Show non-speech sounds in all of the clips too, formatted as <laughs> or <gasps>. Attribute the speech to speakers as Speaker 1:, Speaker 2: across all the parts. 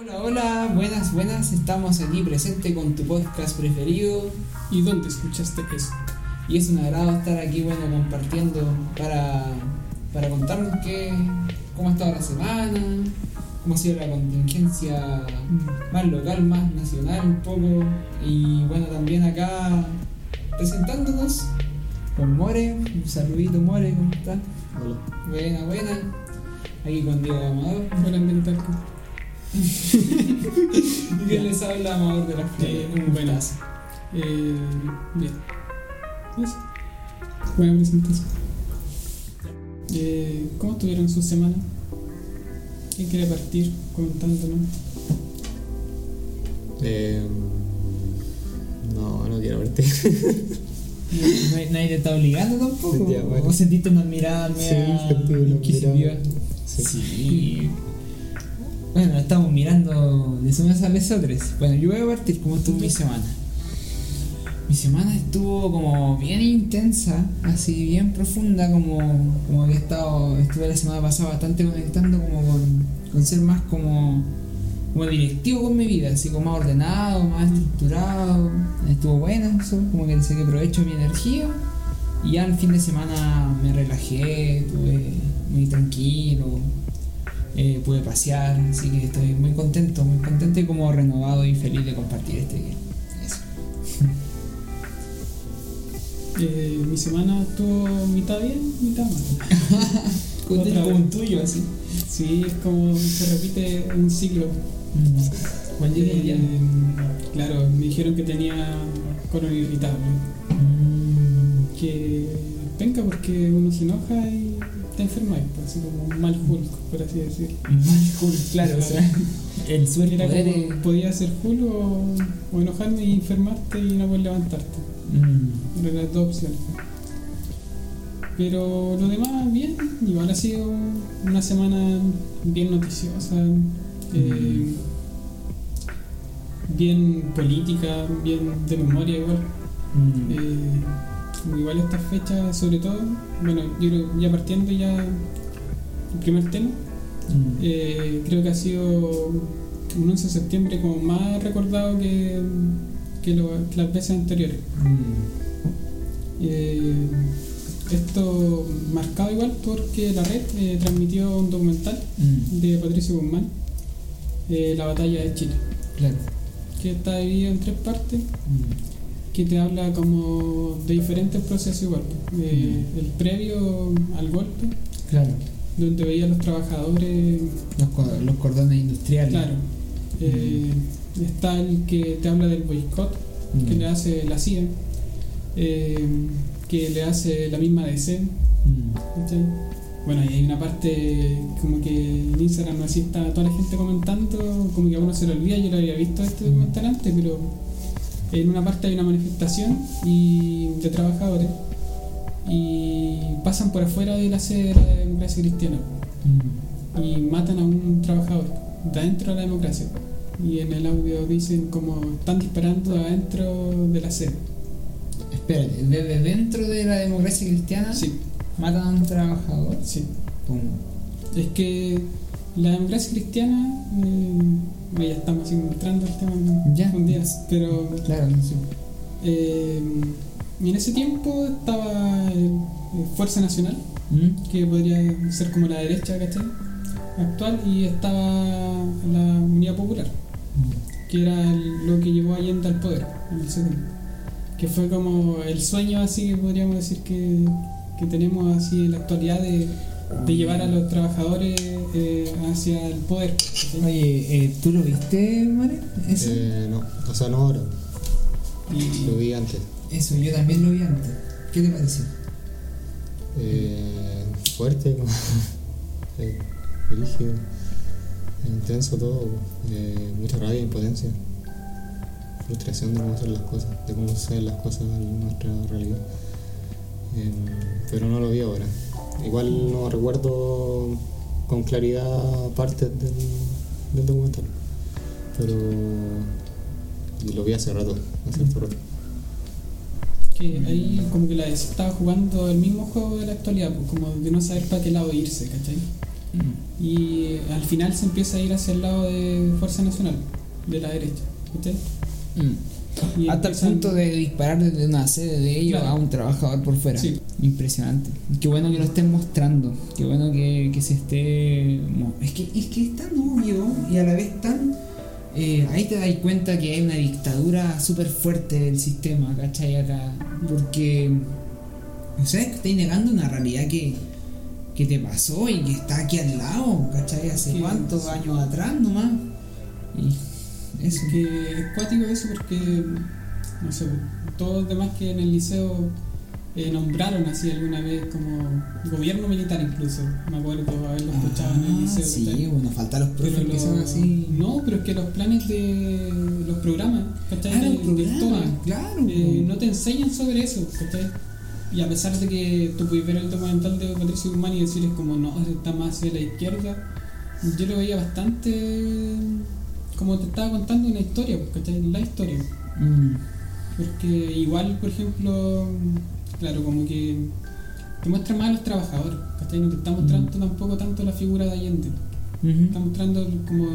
Speaker 1: Hola, hola, buenas, buenas. Estamos aquí presente con tu podcast preferido.
Speaker 2: ¿Y dónde escuchaste eso?
Speaker 1: Y es un agrado estar aquí, bueno, compartiendo para, para contarnos qué, cómo ha estado la semana, cómo ha sido la contingencia más local, más nacional un poco. Y bueno, también acá presentándonos con More. Un saludito, More, ¿cómo estás?
Speaker 3: Hola.
Speaker 1: Buena, buena. Aquí con Diego Amador.
Speaker 2: Hola, ambiental. <laughs>
Speaker 1: Y que les habla Amador de las Flores.
Speaker 2: Eh,
Speaker 1: ¿Cómo
Speaker 2: buenas.
Speaker 1: estás?
Speaker 2: Eh, bien. Eso. Buena presentación. Eh, ¿Cómo estuvieron su semana? ¿Quién quiere partir comentándonos?
Speaker 3: Eh, no, no quiero verte. <laughs>
Speaker 1: No- Nadie te está obligando tampoco.
Speaker 3: Sentía, bueno.
Speaker 1: ¿O sentiste una mirada
Speaker 3: Sí,
Speaker 1: media
Speaker 3: sentí una mirada.
Speaker 1: Sí.
Speaker 3: Sí.
Speaker 1: Bueno, estamos mirando de Sumas a Lesotres. Bueno, yo voy a partir cómo estuvo mi semana. Mi semana estuvo como bien intensa, así bien profunda, como, como que he estado, estuve la semana pasada bastante conectando como con, con ser más como, como directivo con mi vida, así como más ordenado, más estructurado. Estuvo bueno eso, como que le saqué provecho a mi energía. Y ya el fin de semana me relajé, estuve muy tranquilo, eh, pude pasear, así que estoy muy contento, muy contento y como renovado y feliz de compartir este día. Eso. <laughs>
Speaker 2: Eh, mi semana estuvo mitad bien, mitad mal. <laughs> Otra
Speaker 1: como un tuyo, así.
Speaker 2: Sí, es como se repite un ciclo.
Speaker 1: ¿Cuál día
Speaker 2: Eh, claro, me dijeron que tenía colon irritable.
Speaker 1: Mm,
Speaker 2: Que venga porque uno se enoja y te enferma, pues, así como un mal Hulk, por así decirlo.
Speaker 1: Mal Hulk, <laughs> claro, o sea, <laughs> el
Speaker 2: Era
Speaker 1: superpoder
Speaker 2: como, podía ser Hulk o, o enojarme y enfermarte y no poder levantarte.
Speaker 1: Mm,
Speaker 2: Eran las dos opciones. Pero lo demás, bien. Igual ha sido una semana bien noticiosa, eh, bien política, bien de memoria igual.
Speaker 1: mm,
Speaker 2: Eh, igual estas fechas, sobre todo, bueno, yo creo ya partiendo ya el primer tema,
Speaker 1: mm.
Speaker 2: eh, creo que ha sido un 11 de septiembre como más recordado que, que, lo- que las veces anteriores.
Speaker 1: Mm,
Speaker 2: Eh, esto marcado igual porque la red eh, transmitió un documental
Speaker 1: mm,
Speaker 2: de Patricio Guzmán, La batalla de Chile,
Speaker 1: claro.
Speaker 2: que está dividido en tres partes, que te habla como de diferentes procesos igual. Eh, el previo al golpe,
Speaker 1: claro.
Speaker 2: donde veía a los trabajadores,
Speaker 1: Los, co- los cordones industriales.
Speaker 2: claro. Eh, está el que te habla del boicot
Speaker 1: Mm,
Speaker 2: que le hace la CIA, eh, que le hace la misma DC,
Speaker 1: mm,
Speaker 2: ¿cachai? Bueno, y hay una parte como que en Instagram así está toda la gente comentando, como que a uno se le olvida, yo lo había visto este documental antes, pero en una parte hay una manifestación y de trabajadores y pasan por afuera de la sede de la democracia cristiana
Speaker 1: mm.
Speaker 2: y matan a un trabajador de adentro de la democracia. Y en el audio dicen como están disparando adentro de la sede.
Speaker 1: Espérate, desde dentro de la democracia cristiana
Speaker 2: Sí,
Speaker 1: matan a un trabajador.
Speaker 2: sí. Es que la democracia cristiana, eh, ya estamos así entrando el tema
Speaker 1: Ya.
Speaker 2: un día, pero
Speaker 1: Claro,
Speaker 2: eh, y en ese tiempo estaba eh, Fuerza Nacional,
Speaker 1: Mm,
Speaker 2: que podría ser como la derecha, ¿cachai? Actual, y estaba la Unidad Popular,
Speaker 1: mm.
Speaker 2: que era el- lo que llevó a Allende al poder en el segundo. Que fue como el sueño así que podríamos decir que, que tenemos así en la actualidad de, de llevar a los trabajadores eh, hacia el poder.
Speaker 1: Oye, eh, ¿tú lo viste, Mare? Eso.
Speaker 3: Eh, no, o sea, no ahora.
Speaker 2: Y,
Speaker 3: Lo vi antes.
Speaker 1: Eso, yo también lo vi antes. ¿Qué te pareció?
Speaker 3: Eh, fuerte, como- <laughs> eh, rígido, intenso todo. eh, mucha rabia, impotencia, frustración de cómo hacer las cosas, de cómo suceden las cosas en nuestra realidad. Eh, pero no lo vi ahora. Igual no recuerdo con claridad partes del, del documental. Pero y lo vi hace rato, hace rato.
Speaker 2: que ahí como que la DC estaba jugando el mismo juego de la actualidad, pues como de no saber para qué lado irse, ¿cachai?
Speaker 1: Mm.
Speaker 2: y al final se empieza a ir hacia el lado de Fuerza Nacional, de la derecha. ¿viste?
Speaker 1: Mm.
Speaker 2: Y
Speaker 1: Hasta el punto de disparar desde una sede de ellos
Speaker 2: Claro.
Speaker 1: a un trabajador por fuera.
Speaker 2: Sí.
Speaker 1: Impresionante. Qué bueno que lo estén mostrando. Qué bueno que, que se esté. Es que, es que es tan obvio y a la vez tan. eh, ahí te das cuenta que hay una dictadura súper fuerte del sistema, ¿cachai? Acá. Porque. O sea, es que estáis negando una realidad que, que te pasó y que está aquí al lado, ¿cachai? Hace cuántos años atrás nomás. Y.
Speaker 2: Es que es cuático eso porque, no sé, todos los demás que en el liceo eh, nombraron así alguna vez como gobierno militar incluso, me acuerdo haberlo escuchado en el
Speaker 1: Ah,
Speaker 2: liceo.
Speaker 1: sí,
Speaker 2: ¿cachai?
Speaker 1: bueno, faltan los profes
Speaker 2: Pero
Speaker 1: que son así.
Speaker 2: No, pero es que los planes de los programas, ¿cachai?
Speaker 1: Ah,
Speaker 2: de,
Speaker 1: claro.
Speaker 2: eh, no te enseñan sobre eso, ¿cachai? Y a pesar de que tú puedes ver el documental de Patricio Guzmán y decir es como no, está más hacia la izquierda, yo lo veía bastante como te estaba contando una historia, ¿cachai? La historia.
Speaker 1: Mm,
Speaker 2: Porque igual, por ejemplo, claro, como que te muestra más a los trabajadores, ¿cachai? No te está mostrando tampoco tanto la figura de Allende, está mostrando como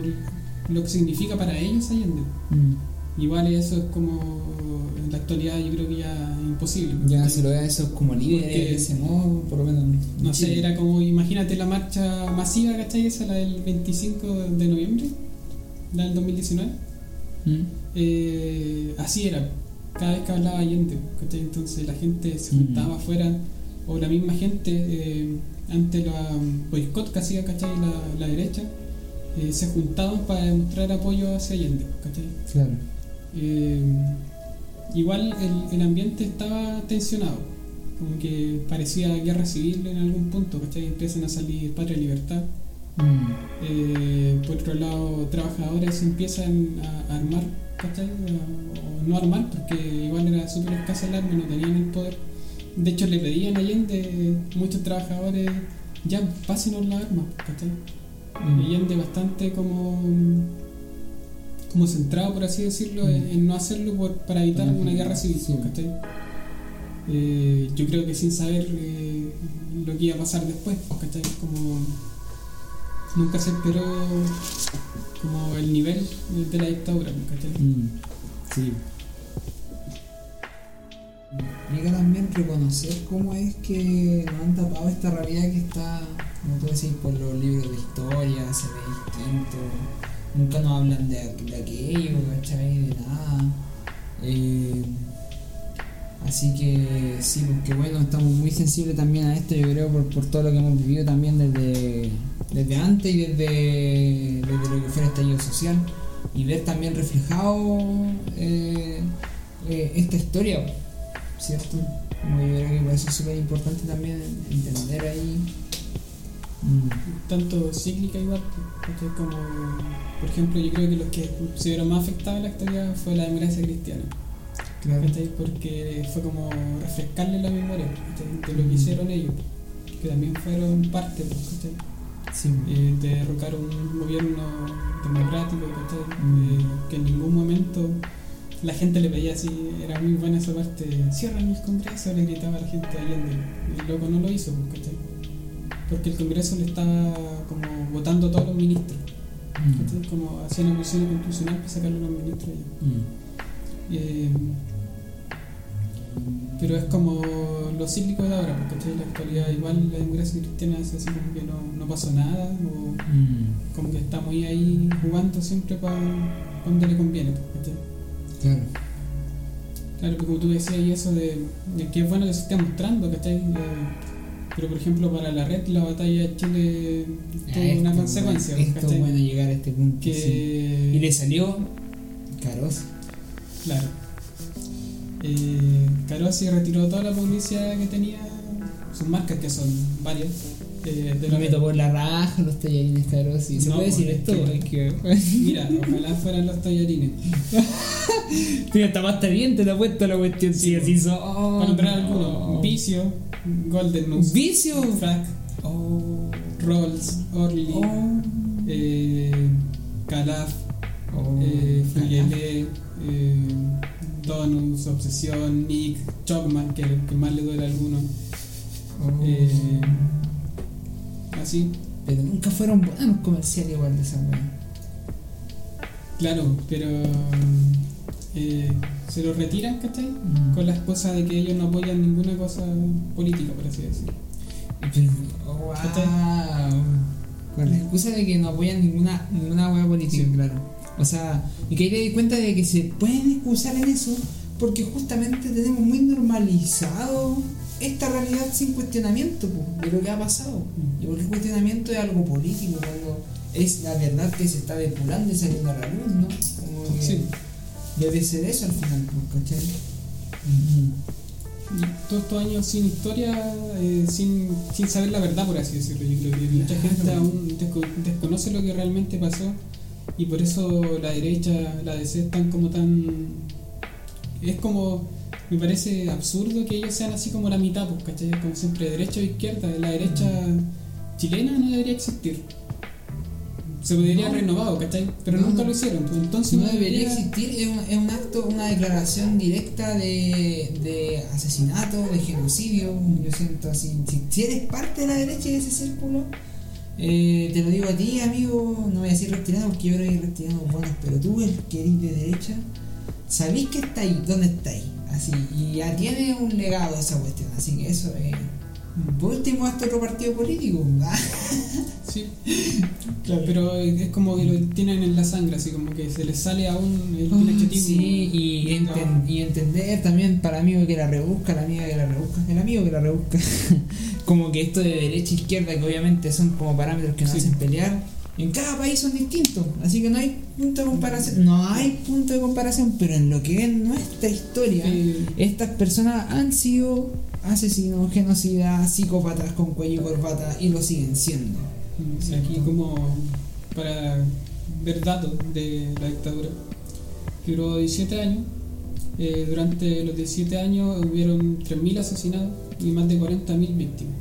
Speaker 2: lo que significa para ellos Allende.
Speaker 1: mm.
Speaker 2: Igual eso es como en la actualidad yo creo que ya es imposible.
Speaker 1: Ya se lo ve a esos como líderes ese modo, por lo menos. en
Speaker 2: No sé, era como, imagínate la marcha masiva, ¿cachai? Esa, la del 25 de noviembre, la del 2019.
Speaker 1: Mm,
Speaker 2: Eh, así era, cada vez que hablaba Allende, ¿cachai? Entonces la gente se
Speaker 1: Mm.
Speaker 2: juntaba afuera, o la misma gente, eh, ante la boicot que hacía, ¿cachai? La, la derecha, eh, se juntaban para demostrar apoyo hacia Allende, ¿cachai?
Speaker 1: Claro.
Speaker 2: Igual el, el ambiente estaba tensionado, como que parecía guerra civil en algún punto, ¿cachai? Empiezan a salir Patria Libertad.
Speaker 1: Mm,
Speaker 2: Eh, por otro lado, trabajadores empiezan a armar, ¿cachai? O no armar, porque igual era súper escasa el arma, no tenían el poder. De hecho, le pedían a Allende, muchos trabajadores, ya, pásenos las armas, ¿cachai?
Speaker 1: mm.
Speaker 2: Allende bastante como como centrado, por así decirlo, en, en no hacerlo por- para evitar una guerra civil,
Speaker 1: Sí.
Speaker 2: ¿cachai? Eh, yo creo que sin saber eh, lo que iba a pasar después, ¿cachai? Como nunca se esperó como el nivel de la dictadura, ¿cachai?
Speaker 1: Mm, Sí. Llega también reconocer cómo es que nos han tapado esta realidad que está, como tú decís, por los libros de historia, se ve distinto. Nunca nos hablan de, de aquello, ¿cachai? De nada. Eh, así que sí, porque bueno, estamos muy sensibles también a esto, yo creo, por, por todo lo que hemos vivido también desde, desde antes y desde, desde lo que fue el estallido social. Y ver también reflejado eh, eh, esta historia, ¿cierto? Yo creo que por eso es súper importante también entender ahí. mm,
Speaker 2: Tanto cíclica igual, ¿cachai? Como, por ejemplo, yo creo que los que se vieron más afectados en la historia fue la democracia cristiana. Porque fue como refrescarle la memoria de lo que
Speaker 1: Mm.
Speaker 2: hicieron ellos, que también fueron parte, pues.
Speaker 1: Sí.
Speaker 2: Eh, de derrocar un gobierno democrático.
Speaker 1: Mm.
Speaker 2: Eh, que en ningún momento la gente le pedía así, era muy buena esa parte, cierran el Congreso, le gritaba a la gente Allende, y el loco no lo hizo, pues, ¿cachai? Porque el Congreso le estaba como votando a todos los ministros,
Speaker 1: Mm.
Speaker 2: Como hacían cuestión constitucional para sacarle a los ministros
Speaker 1: mm,
Speaker 2: Eh, pero es como lo cíclico de ahora, porque en la actualidad igual la democracia cristiana es así como que no, no pasó nada, o
Speaker 1: mm,
Speaker 2: como que estamos ahí, ahí jugando siempre para cuando le conviene. ¿cachai?
Speaker 1: Claro.
Speaker 2: Claro, que como tú decías, y eso de, de que es bueno que se esté mostrando, ¿cachai? Pero por ejemplo, para la red, la batalla de Chile tuvo
Speaker 1: Esto,
Speaker 2: una consecuencia,
Speaker 1: Esto bueno llegar a este punto. sí.
Speaker 2: que
Speaker 1: Y le salió caros.
Speaker 2: Claro. Eh, retiró toda la publicidad que tenía, sus marcas, que son varias. eh, de la
Speaker 1: me la raja los tallarines caros. ¿Se
Speaker 2: No,
Speaker 1: puede decir
Speaker 2: pues,
Speaker 1: esto?
Speaker 2: es
Speaker 1: que... <laughs>
Speaker 2: Mira, ojalá fueran los tallarines.
Speaker 1: Mira, está más bien, te lo he puesto la cuestión.
Speaker 2: Sí,
Speaker 1: Sí, así
Speaker 2: pues.
Speaker 1: son. Oh,
Speaker 2: Para nombrar
Speaker 1: no.
Speaker 2: algunos: Vicio, Golden News,
Speaker 1: ¿Vicio?
Speaker 2: Frac,
Speaker 1: Oh.
Speaker 2: Rolls, Orly,
Speaker 1: Oh.
Speaker 2: eh, Calaf,
Speaker 1: Oh.
Speaker 2: eh. Friele, eh, Donus, Obsesión, Nick, Chocman, que que más le duele a algunos.
Speaker 1: Oh.
Speaker 2: Eh, así.
Speaker 1: pero nunca fueron buenos comerciales igual de esa weá.
Speaker 2: Claro, pero eh, se lo retiran, ¿cachai?
Speaker 1: Mm.
Speaker 2: Con la excusa de que ellos no apoyan ninguna cosa política, por así decirlo.
Speaker 1: Oh, wow. Con la excusa de que no apoyan ninguna, ninguna hueá política,
Speaker 2: Sí.
Speaker 1: claro. O sea, y que ahí te di cuenta de que se pueden excusar en eso porque justamente tenemos muy normalizado esta realidad sin cuestionamiento po, de lo que ha pasado. Y porque el cuestionamiento es algo político, cuando es la verdad que se está depurando y saliendo a la luz, ¿no? Como
Speaker 2: Sí.
Speaker 1: Debe ser eso al final, ¿cachai?
Speaker 2: Y todos estos años sin historia, eh, sin, sin saber la verdad, por así decirlo. Yo creo que mucha gente aún desco- desconoce lo que realmente pasó y por eso la derecha, la DC están como tan... Es como... Me parece absurdo que ellos sean así como la mitad, pues, ¿cachai? Como siempre, derecha o izquierda. La derecha chilena no debería existir. Se podría
Speaker 1: No.
Speaker 2: renovado, ¿cachai? Pero
Speaker 1: No,
Speaker 2: nunca
Speaker 1: no.
Speaker 2: lo hicieron. pues, Entonces
Speaker 1: no debería existir, es un, es un acto, una declaración directa de, de asesinato, de genocidio. Yo siento así. Si, si eres parte de la derecha de ese círculo, eh, te lo digo a ti, amigo, no voy a decir reptiliano porque yo creo que hay reptilianos buenos, pero tú, el que eres de derecha, sabéis que está ahí, dónde está ahí. Así, y ya tiene un legado esa cuestión, así que eso es. Por último, hasta otro partido político. ¿ah? <laughs>
Speaker 2: Sí, pero es como que lo tienen en la sangre, así como que se les sale aún el pinochetismo.
Speaker 1: Sí, y, enten- y entender también para amigo que la rebusca, la amiga que la rebusca, el amigo que la rebusca. <laughs> como que esto de derecha e izquierda, que obviamente son como parámetros que nos
Speaker 2: Sí.
Speaker 1: hacen pelear, en cada país son distintos. Así que no hay punto de comparación. No hay punto de comparación, pero en lo que es nuestra historia, estas personas han sido asesinos, genocidas, psicópatas con cuello y corbata y lo siguen siendo.
Speaker 2: Sí, aquí como para ver datos de la dictadura, que duró 17 años. Eh, durante los 17 años hubieron 3.000 asesinados y más de 40.000 víctimas.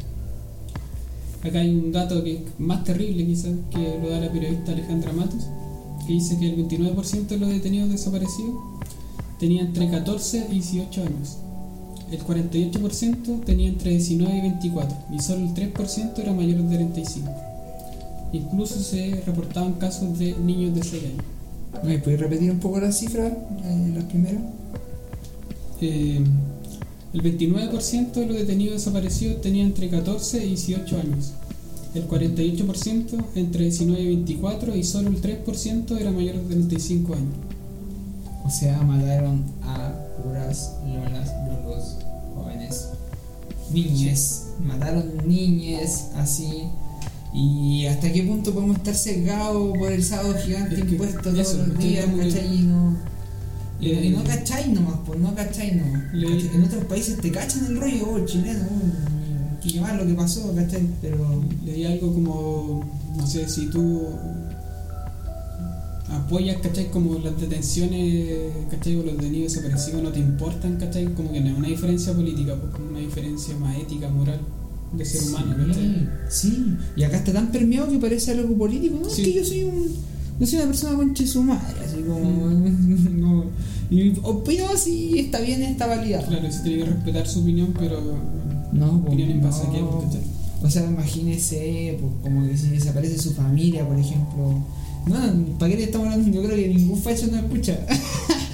Speaker 2: Acá hay un dato que es más terrible quizás, que lo da la periodista Alejandra Matos, que dice que el 29% de los detenidos desaparecidos tenía entre 14 y 18 años. El 48% tenía entre 19 y 24 y solo el 3% era mayor de 35. Incluso se reportaban casos de niños de 6 años.
Speaker 1: ¿Me puedes repetir un poco las cifras, eh, las primeras?
Speaker 2: Eh, el 29% de los detenidos desaparecidos tenía entre 14 y 18 años. El 48% entre 19 y 24 y solo el 3% era mayor de 35 años.
Speaker 1: O sea, mataron a puras lolas, lolos, jóvenes, niñes. Mataron niñes, así. ¿Y hasta qué punto podemos estar sesgados por el sábado gigante
Speaker 2: Es que
Speaker 1: impuesto todos
Speaker 2: eso,
Speaker 1: los días, cachai? No,
Speaker 2: Le-
Speaker 1: y no cacháis nomás, pues no cacháis nomás. En otros países te cachan el rollo, oh, chileno, oh, qué mal lo que pasó, ¿cachai? Pero.
Speaker 2: Leí algo como, no sé, si tú apoyas, ¿cachai? Como las detenciones, ¿cachai? O los detenidos desaparecidos no te importan, ¿cachai? Como que no es una diferencia política, pues como una diferencia más ética, moral de ser humano, ¿cachai?
Speaker 1: Sí, sí. Y acá está tan permeado que parece algo político. No,
Speaker 2: Sí.
Speaker 1: es que yo soy un. Yo soy una persona conche su madre, así como. <laughs> no. Y opino así, está bien, está validado.
Speaker 2: Claro, se tiene que respetar su opinión, pero
Speaker 1: No, pues,
Speaker 2: opinión en base a
Speaker 1: no.
Speaker 2: qué, ¿cachai?
Speaker 1: O sea, imagínese, pues, como que si desaparece su familia, por ejemplo. No, ¿para qué le estamos hablando? Yo creo que ningún facho nos escucha.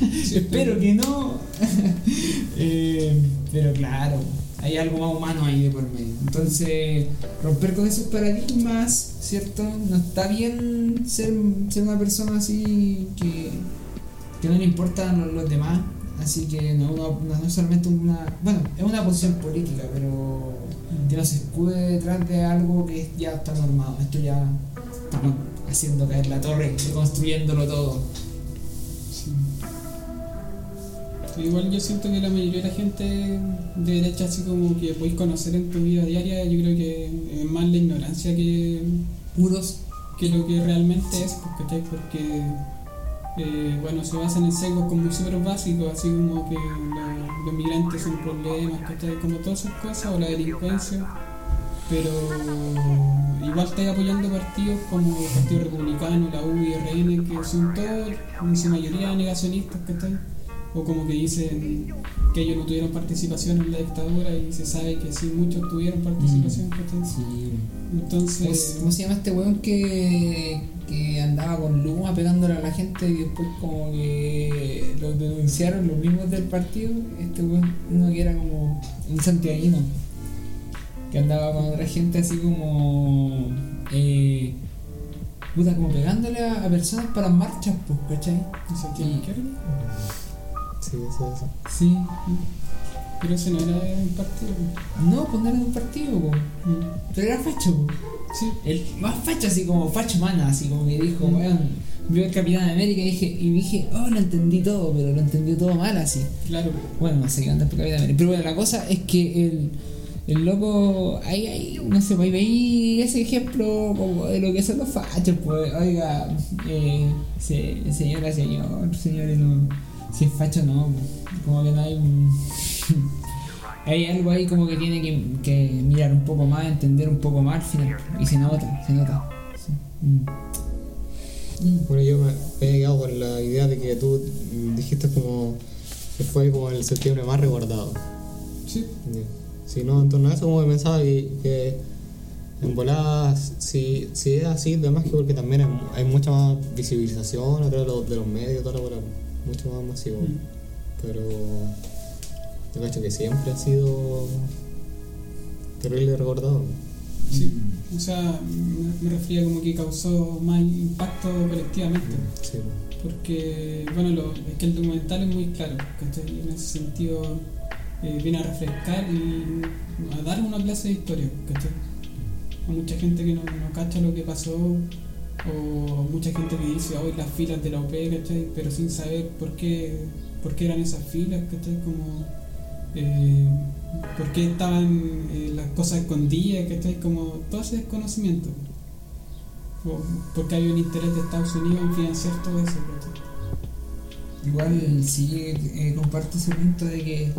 Speaker 1: <laughs> Espero que no. <laughs> Eh, pero claro, hay algo más humano ahí de por medio. Entonces, romper con esos paradigmas, ¿cierto? No está bien ser, ser una persona así que, que no le importan los, los demás. Así que no, no, es solamente una. Bueno, es una posición política, pero que no se escude detrás de algo que ya está normado. Esto ya estamos haciendo caer la torre, reconstruyéndolo todo.
Speaker 2: Igual yo siento que la mayoría de la gente de derecha, así como que podéis conocer en tu vida diaria, yo creo que es más la ignorancia que,
Speaker 1: Puros.
Speaker 2: que lo que realmente es, pues, ¿cachai? Porque, eh, bueno, se basan en sesgos como súper básicos, así como que los migrantes son problemas, ¿cachai? Como todas esas cosas, o la delincuencia. Pero igual estáis apoyando partidos como el Partido Republicano, la U y RN, que son todos, en su mayoría, negacionistas, ¿cachai? O como que dicen que ellos no tuvieron participación en la dictadura y se sabe que sí muchos tuvieron participación. ¿cachai?
Speaker 1: Sí.
Speaker 2: Entonces,
Speaker 1: ¿Cómo, se- llama este weón que, que andaba con Luma pegándole a la gente y después como que lo denunciaron los mismos del partido? Este weón, uno que era como un santiaguino, que andaba con otra gente así como... Eh, puta, como pegándole a, a personas para marchas, pues, ¿cachai?
Speaker 2: ¿en sentido
Speaker 1: y-
Speaker 2: izquierdo?
Speaker 3: Sí, eso, eso.
Speaker 1: Sí.
Speaker 2: Pero ese no era un partido.
Speaker 1: No, pues no era de un partido.
Speaker 2: Mm.
Speaker 1: Pero era facho.
Speaker 2: Sí,
Speaker 1: El más facho, así como facho mana, así como que dijo,
Speaker 2: Mm.
Speaker 1: weón, vio el Capitán América y dije, y dije, oh, lo entendí todo, pero lo entendió todo mal así.
Speaker 2: claro.
Speaker 1: Bueno, no sé qué anda por Capitán América. Pero bueno, la cosa es que el, el loco, ahí, ahí, no sé, pues ahí veí ese ejemplo como de lo que son los fachos, pues, oiga, eh, se, señora, señor, señores, no, si es facho no, como que no hay un... <laughs> Hay algo ahí como que tiene que, que mirar un poco más, entender un poco más al final. Y se nota, se nota. Sí. Mm. Mm.
Speaker 3: Bueno, yo me he quedado con la idea de que tú dijiste como que fue como el septiembre más recordado.
Speaker 2: Sí.
Speaker 3: Si no, en torno a eso, como que pensaba que, que en voladas, si, si es así, además que porque también hay, hay mucha más visibilización a través de los, de los medios, toda la bola, mucho más masivo.
Speaker 2: Mm.
Speaker 3: Pero yo cacho que siempre ha sido terrible recordado.
Speaker 2: sí. O sea, me, me refería como que causó más impacto colectivamente.
Speaker 3: Sí.
Speaker 2: Porque, bueno, lo, es que el documental es muy claro, ¿cachai? Y en ese sentido eh, viene a refrescar y a dar una clase de historia, ¿cachai? A mucha gente que no, no cacha lo que pasó, o mucha gente que dice hoy las filas de la OP, ¿cachai? Pero sin saber por qué, por qué eran esas filas, ¿cachai? Como, eh, por qué estaban eh, las cosas escondidas, ¿cachai? Como todo ese desconocimiento. O porque hay un interés de Estados Unidos en financiar todo eso, ¿cachai?
Speaker 1: Igual sí eh, comparto ese punto de que,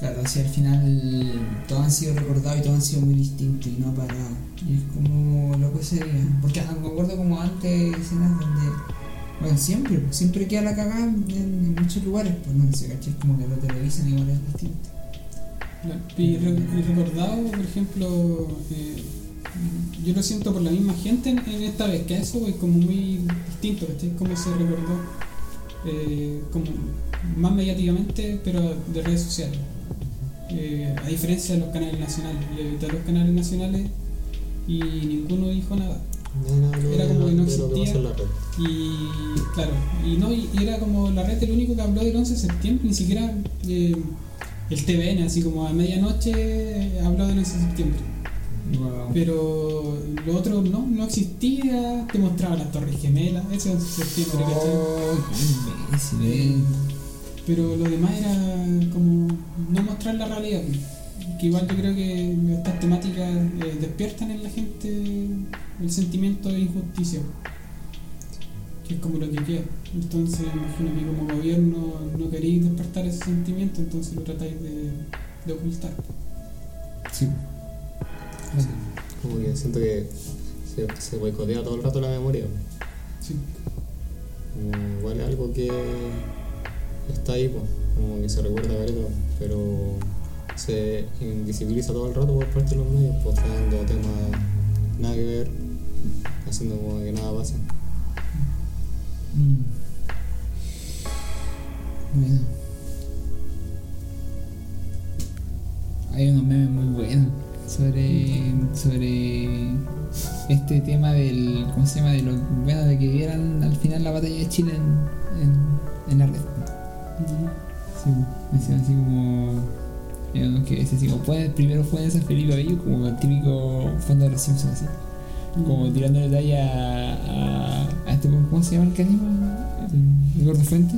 Speaker 1: claro, si al final todos han sido recordados y todos han sido muy distintos y no ha parado. Y es como lo que sería. Porque ah, me acuerdo como antes escenas donde, bueno, siempre, pues, siempre queda la cagada en, muchos lugares, pues no sé, ¿cachai? Como que lo televisan igual es distinto.
Speaker 2: Y, re- y recordado, por ejemplo, eh, yo lo siento por la misma gente en, en esta vez, que eso es como muy distinto, ¿cachai? Como se recordó, eh, como más mediáticamente, pero de redes sociales. Eh, a diferencia de los canales nacionales, yo evité los canales nacionales y ninguno dijo nada.
Speaker 3: No, no, no,
Speaker 2: Era como que no
Speaker 3: que
Speaker 2: existía. Y claro, y no y y era como la red el único que habló del 11 de septiembre, ni siquiera eh, el TVN, así como a medianoche eh, habló del 11 de septiembre.
Speaker 1: Wow.
Speaker 2: Pero lo otro no, no existía, te mostraba las torres gemelas, ese 11 de septiembre.
Speaker 1: Oh, eh.
Speaker 2: Pero lo demás era como no mostrar la realidad. Que igual yo creo que estas temáticas eh, despiertan en la gente el sentimiento de injusticia. Que es como lo que queda. Entonces imagino que como gobierno no queréis despertar ese sentimiento, entonces lo tratáis de, de ocultar.
Speaker 1: Sí.
Speaker 3: Como que siento que se, se boicotea todo el rato la memoria.
Speaker 2: Sí.
Speaker 3: Como igual es algo que está ahí, pues, como que se recuerda Gareto, pero se invisibiliza todo el rato por parte de los medios, pues trayendo temas nada que ver, haciendo como que nada pasa.
Speaker 1: Mm. Bueno. Hay unos memes muy buenos sobre, sobre este tema del. ¿Cómo se llama? De lo bueno de que vieran al final la batalla de Chile en, en, en la red. Sí, me decían así como. unos que decían así como, "Pueden- primero fue esa Felipe Abello, como el típico fondo de los Simpsons así. Como tirándole talla a, a, a este, ¿cómo se llama el carisma? El, gordo fuente.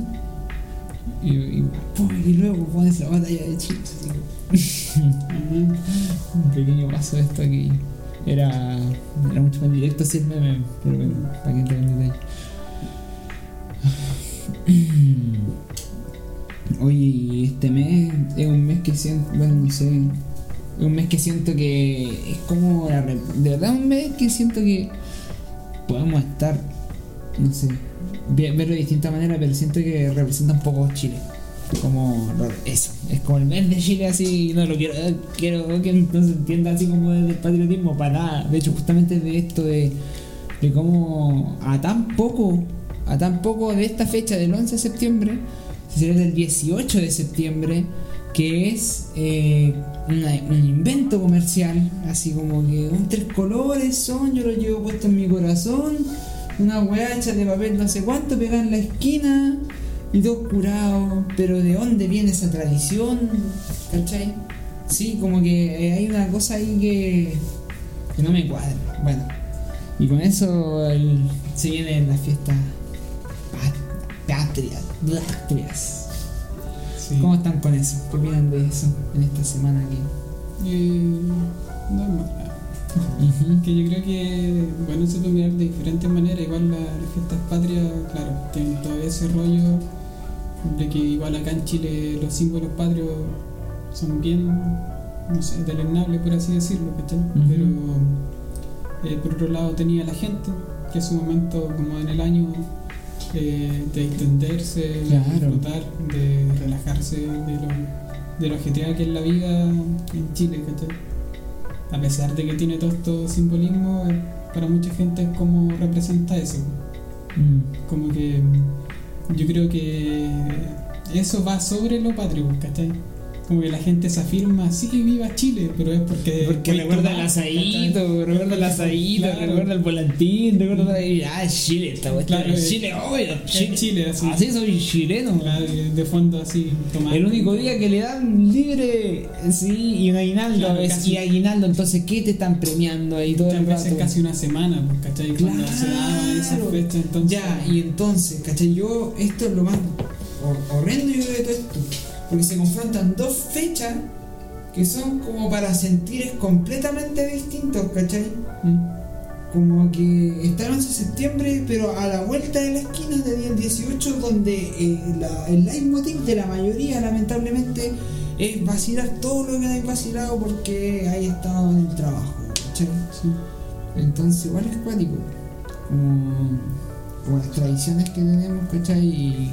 Speaker 1: Y, y, y luego pones la batalla de Chile. así <laughs> un pequeño paso de esto aquí. Era, era mucho más directo así el meme, pero bueno, para que entren en detalle. <clears throat> Oye, y este mes es un mes que siento, bueno, no sé, es un mes que siento que es como, la de verdad un mes que siento que podemos estar, no sé, ve- verlo de distinta manera, pero siento que representa un poco Chile. Como eso, es como el mes de Chile así, no lo quiero, quiero que no se entienda así como desde el patriotismo para nada. De hecho, justamente de esto de, de cómo a tan poco, a tan poco de esta fecha del 11 de septiembre, se celebra el 18 de septiembre, que es eh, un invento comercial, así como que un tres colores son, yo lo llevo puesto en mi corazón, una weá hecha de papel no sé cuánto, pegada en la esquina y dos curados, pero ¿de dónde viene esa tradición? ¿Cachai? Sí, como que eh, hay una cosa ahí que, que no me cuadra. Bueno, y con eso se vienen las fiestas pat-
Speaker 2: Sí.
Speaker 1: ¿Cómo están con eso? ¿Qué opinan de eso en esta semana aquí?
Speaker 2: Eh, normal.
Speaker 1: Ujú.
Speaker 2: Que yo creo que, bueno, se puede mirar de diferentes maneras. Igual la- las fiestas patrias, claro, tienen todo ese rollo de que igual acá en Chile los símbolos patrios son bien, no sé, deleznables, por así decirlo, ¿cachai? Pero eh, por otro lado tenía la gente, que es un momento como en el año eh, de extenderse,
Speaker 1: Claro.
Speaker 2: de disfrutar, de relajarse de lo, de lo que es la vida en Chile, ¿cachai? A pesar de que tiene todo estos simbolismos, eh, para mucha gente es como representa eso.
Speaker 1: Mm.
Speaker 2: Como que yo creo que eso va sobre lo patrio, ¿cachai? Como que la gente se afirma, sí, viva Chile, pero es porque...
Speaker 1: Porque recuerda el asadito, recuerda el asadito,
Speaker 2: Claro.
Speaker 1: recuerda el volantín, recuerda. Ah, es Chile, esta
Speaker 2: Claro,
Speaker 1: es Chile, obvio, Chile.
Speaker 2: Chile, así.
Speaker 1: Así soy chileno.
Speaker 2: Claro, de fondo así, tomando.
Speaker 1: El único día que le dan libre, sí, y un aguinaldo,
Speaker 2: Claro,
Speaker 1: es,
Speaker 2: casi.
Speaker 1: y aguinaldo, entonces, ¿qué te están premiando ahí todo el
Speaker 2: Muchas veces
Speaker 1: rato?
Speaker 2: casi una semana, pues, ¿cachai? Cuando se daba esa fecha, entonces...
Speaker 1: Ya, y entonces, ¿cachai? Yo, esto es lo más hor- horrendo yo de todo esto. Porque se confrontan dos fechas que son como para sentires completamente distintos, ¿cachai?
Speaker 2: Mm.
Speaker 1: Como que está el 11 de septiembre, pero a la vuelta de la esquina de día el 18, donde eh, la- el leitmotiv de la mayoría, lamentablemente, es vacilar todo lo que hay vacilado porque hay estado en el trabajo, ¿cachai?
Speaker 2: Sí.
Speaker 1: Entonces igual es cuático. Como, como las tradiciones que tenemos, ¿cachai? Y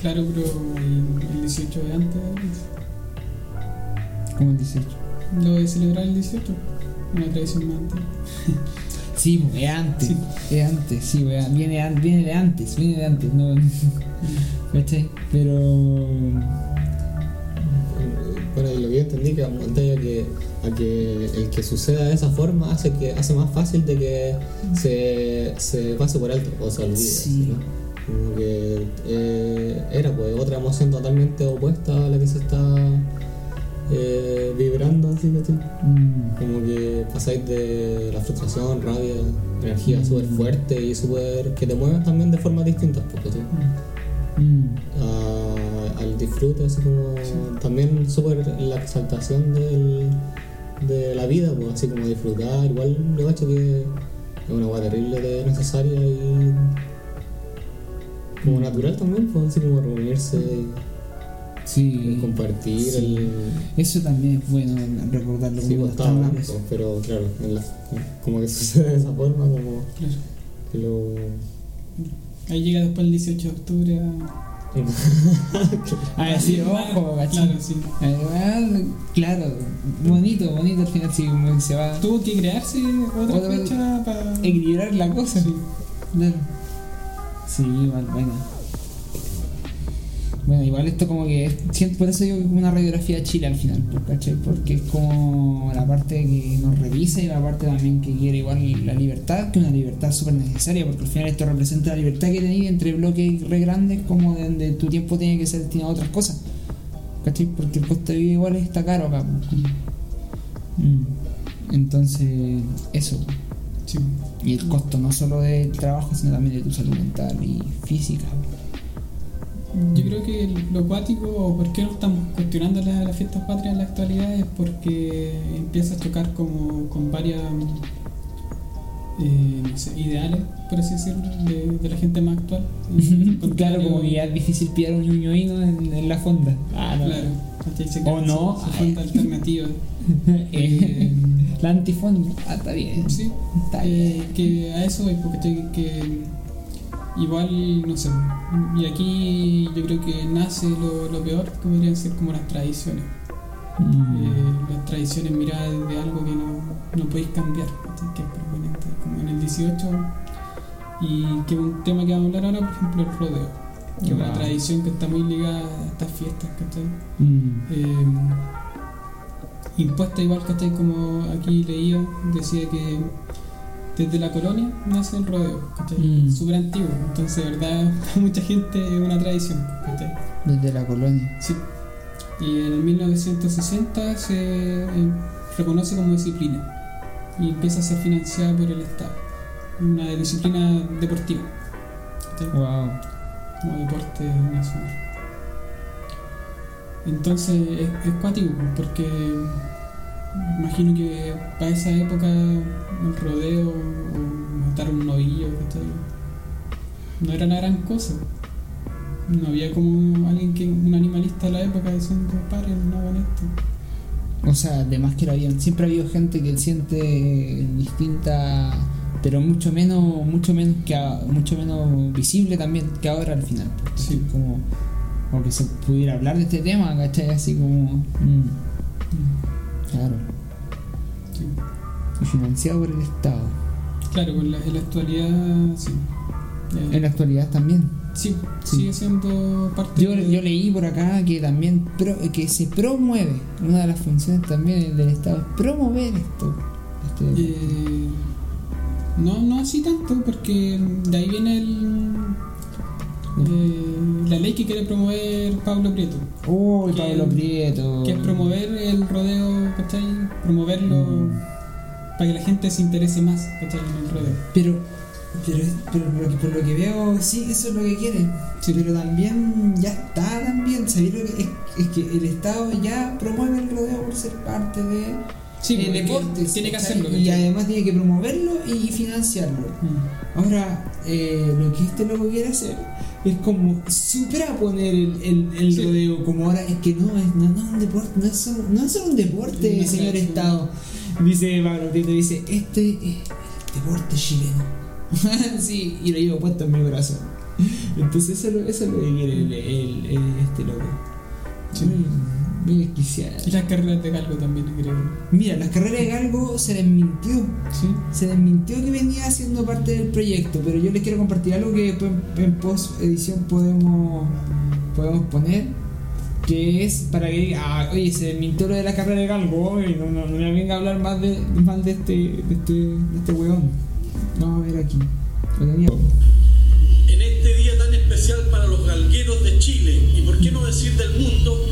Speaker 2: Claro, pero el, el 18 de antes,
Speaker 1: como el 18.
Speaker 2: lo de celebrar el 18, una tradición más antigua. <laughs>
Speaker 1: Sí, pues, es antes.
Speaker 2: Sí.
Speaker 1: Es antes, sí, pues, viene, viene de antes, viene de antes, no. <laughs> ¿Cachai? Pero.
Speaker 3: Bueno, y lo que yo entendí que a que, a que el que suceda de esa forma hace que hace más fácil de que se, se pase por alto o se olvide.
Speaker 1: Sí.
Speaker 3: ¿no? Como que eh, era pues otra emoción totalmente opuesta a la que se está eh, vibrando así, ¿cachai?
Speaker 1: mm,
Speaker 3: Como que pasáis de la frustración, rabia, energía súper fuerte y súper que te mueven también de formas distintas, pues, ¿cachai?
Speaker 1: mm,
Speaker 3: a- al disfrute, así como también súper la exaltación del, de la vida, pues así como disfrutar, igual yo cacho que es una hueá terrible de necesaria y como natural también, pues así como reunirse,
Speaker 1: sí.
Speaker 3: compartir,
Speaker 1: Sí.
Speaker 3: el,
Speaker 1: Eso también es bueno recordarlo
Speaker 3: sí,
Speaker 1: como
Speaker 3: pues,
Speaker 1: hablando.
Speaker 3: pues, pero claro, en la- como que <laughs> sucede de esa forma, como
Speaker 2: Claro.
Speaker 3: que lo...
Speaker 2: Ahí llega después el 18 de octubre a... <laughs>
Speaker 1: A decir, ojo.
Speaker 2: Claro, sí.
Speaker 1: Eh, bueno, claro, bonito, bonito al final, sí, como que se va
Speaker 2: Tuvo que crearse otra
Speaker 1: Otra-
Speaker 2: fecha para...
Speaker 1: equilibrar la cosa.
Speaker 2: Sí.
Speaker 1: Claro. Sí, igual, bueno. Bueno, igual esto como que siento- por eso digo que es una radiografía de Chile al final, pues, ¿cachai? Porque es como la parte que nos revisa y la parte también que quiere igual la libertad, que es una libertad súper necesaria, porque al final esto representa la libertad que tenéis entre bloques re grandes como de donde tu tiempo tiene que ser destinado a otras cosas, ¿cachai? Porque el costo de vida igual está caro acá. pues. Mm. Entonces, eso.
Speaker 2: Sí.
Speaker 1: Y el costo no solo del trabajo, sino también de tu salud mental y física.
Speaker 2: Yo creo que lo cuático, o por qué no estamos cuestionando la- las fiestas patrias en la actualidad, es porque empieza a chocar como con varias eh, no sé, ideales, por así decirlo, de, de la gente más actual. <laughs>
Speaker 1: claro, como que ya es difícil pillar un ñoñoíno en, en la fonda. Ah, no.
Speaker 2: Claro,
Speaker 1: O no,
Speaker 2: su- su fonda <laughs> alternativa.
Speaker 1: Eh, la antifonda. Ah, está bien.
Speaker 2: sí,
Speaker 1: Está
Speaker 2: eh,
Speaker 1: bien.
Speaker 2: que a eso voy, porque ¿cachai? que igual, no sé. Y aquí yo creo que nace lo, lo peor, que podrían ser como las tradiciones.
Speaker 1: Mm.
Speaker 2: Eh, las tradiciones miradas de algo que no, no podéis cambiar, que es permanente, como en el 18. Y que es un tema que vamos a hablar ahora, por ejemplo, el rodeo. Que es una tradición que está muy ligada a estas fiestas, ¿cachai?
Speaker 1: Mm.
Speaker 2: eh, impuesta igual, ¿cachai? Como aquí leía, decía que desde la colonia nace el rodeo, ¿cachai?
Speaker 1: Mm.
Speaker 2: Súper antiguo, entonces, de verdad, para <laughs> mucha gente es una tradición, ¿cachai?
Speaker 1: Desde la colonia.
Speaker 2: Sí. Y en el 1960 se eh, reconoce como disciplina y empieza a ser financiada por el Estado. Una disciplina deportiva, ¿cachai?
Speaker 1: Wow.
Speaker 2: como deporte nacional. Entonces es, es cuático, porque imagino que para esa época el rodeo o matar un novillo, no era la gran cosa. No había como alguien que, un animalista de la época diciendo, paren, no hagan esto.
Speaker 1: O sea, además que lo habían, siempre ha habido gente que siente distinta, pero mucho menos, mucho menos que mucho menos visible también que ahora al final.
Speaker 2: Sí.
Speaker 1: Como, que se pudiera hablar de este tema, ¿cachai? Así como. mm, claro.
Speaker 2: Sí.
Speaker 1: Financiado por el Estado.
Speaker 2: Claro, con la, en la actualidad sí. Eh,
Speaker 1: En la actualidad también.
Speaker 2: sí,
Speaker 1: Sí.
Speaker 2: sigue siendo parte
Speaker 1: Yo,
Speaker 2: de-
Speaker 1: yo leí por acá que también pro- que se promueve, una de las funciones también del Estado es promover esto. Este-
Speaker 2: Eh, no, no así tanto, porque de ahí viene el, eh, la ley que quiere promover Pablo Prieto,
Speaker 1: Uy,
Speaker 2: que-
Speaker 1: Pablo Prieto.
Speaker 2: que es promover el rodeo, ¿cachai? Promoverlo
Speaker 1: Mm.
Speaker 2: para que la gente se interese más, ¿cachai? En el rodeo.
Speaker 1: Pero, pero, pero por, lo que, por lo que veo, sí, eso es lo que quiere.
Speaker 2: Sí.
Speaker 1: Pero también ya está también. ¿Sabéis lo que es? Es que el Estado ya promueve el rodeo por ser parte de
Speaker 2: Sí,
Speaker 1: eh,
Speaker 2: porque
Speaker 1: deportes.
Speaker 2: tiene que
Speaker 1: ¿cachai?
Speaker 2: hacerlo.
Speaker 1: Y además tiene que promoverlo y financiarlo.
Speaker 2: Mm.
Speaker 1: Ahora, eh, lo que este loco quiere hacer es como supraponer el, el, el
Speaker 2: Sí.
Speaker 1: rodeo, como ahora es que no, es, no, no es un deporte, no es solo, no es solo un deporte, señor. Estado. Dice Pablo Prieto, dice, este es el deporte chileno. <laughs> sí, y lo llevo puesto en mi corazón. Entonces eso, eso es lo que quiere el, este loco.
Speaker 2: Sí.
Speaker 1: Muy,
Speaker 2: Y las carreras de galgo también, creo.
Speaker 1: Mira, las carreras de galgo se les mintió.
Speaker 2: Sí.
Speaker 1: Se desmintió que venía siendo parte del proyecto, pero yo les quiero compartir algo que después en, post edición podemos, podemos poner, que es para que diga, ah, oye, se desmintió lo de la carrera de galgo, oye, no, no, no me venga a hablar más de, más de este, de este, de este weón. Vamos a ver aquí. Lo tenía.
Speaker 4: En este día tan especial para los galgueros de Chile y por qué no decir del mundo,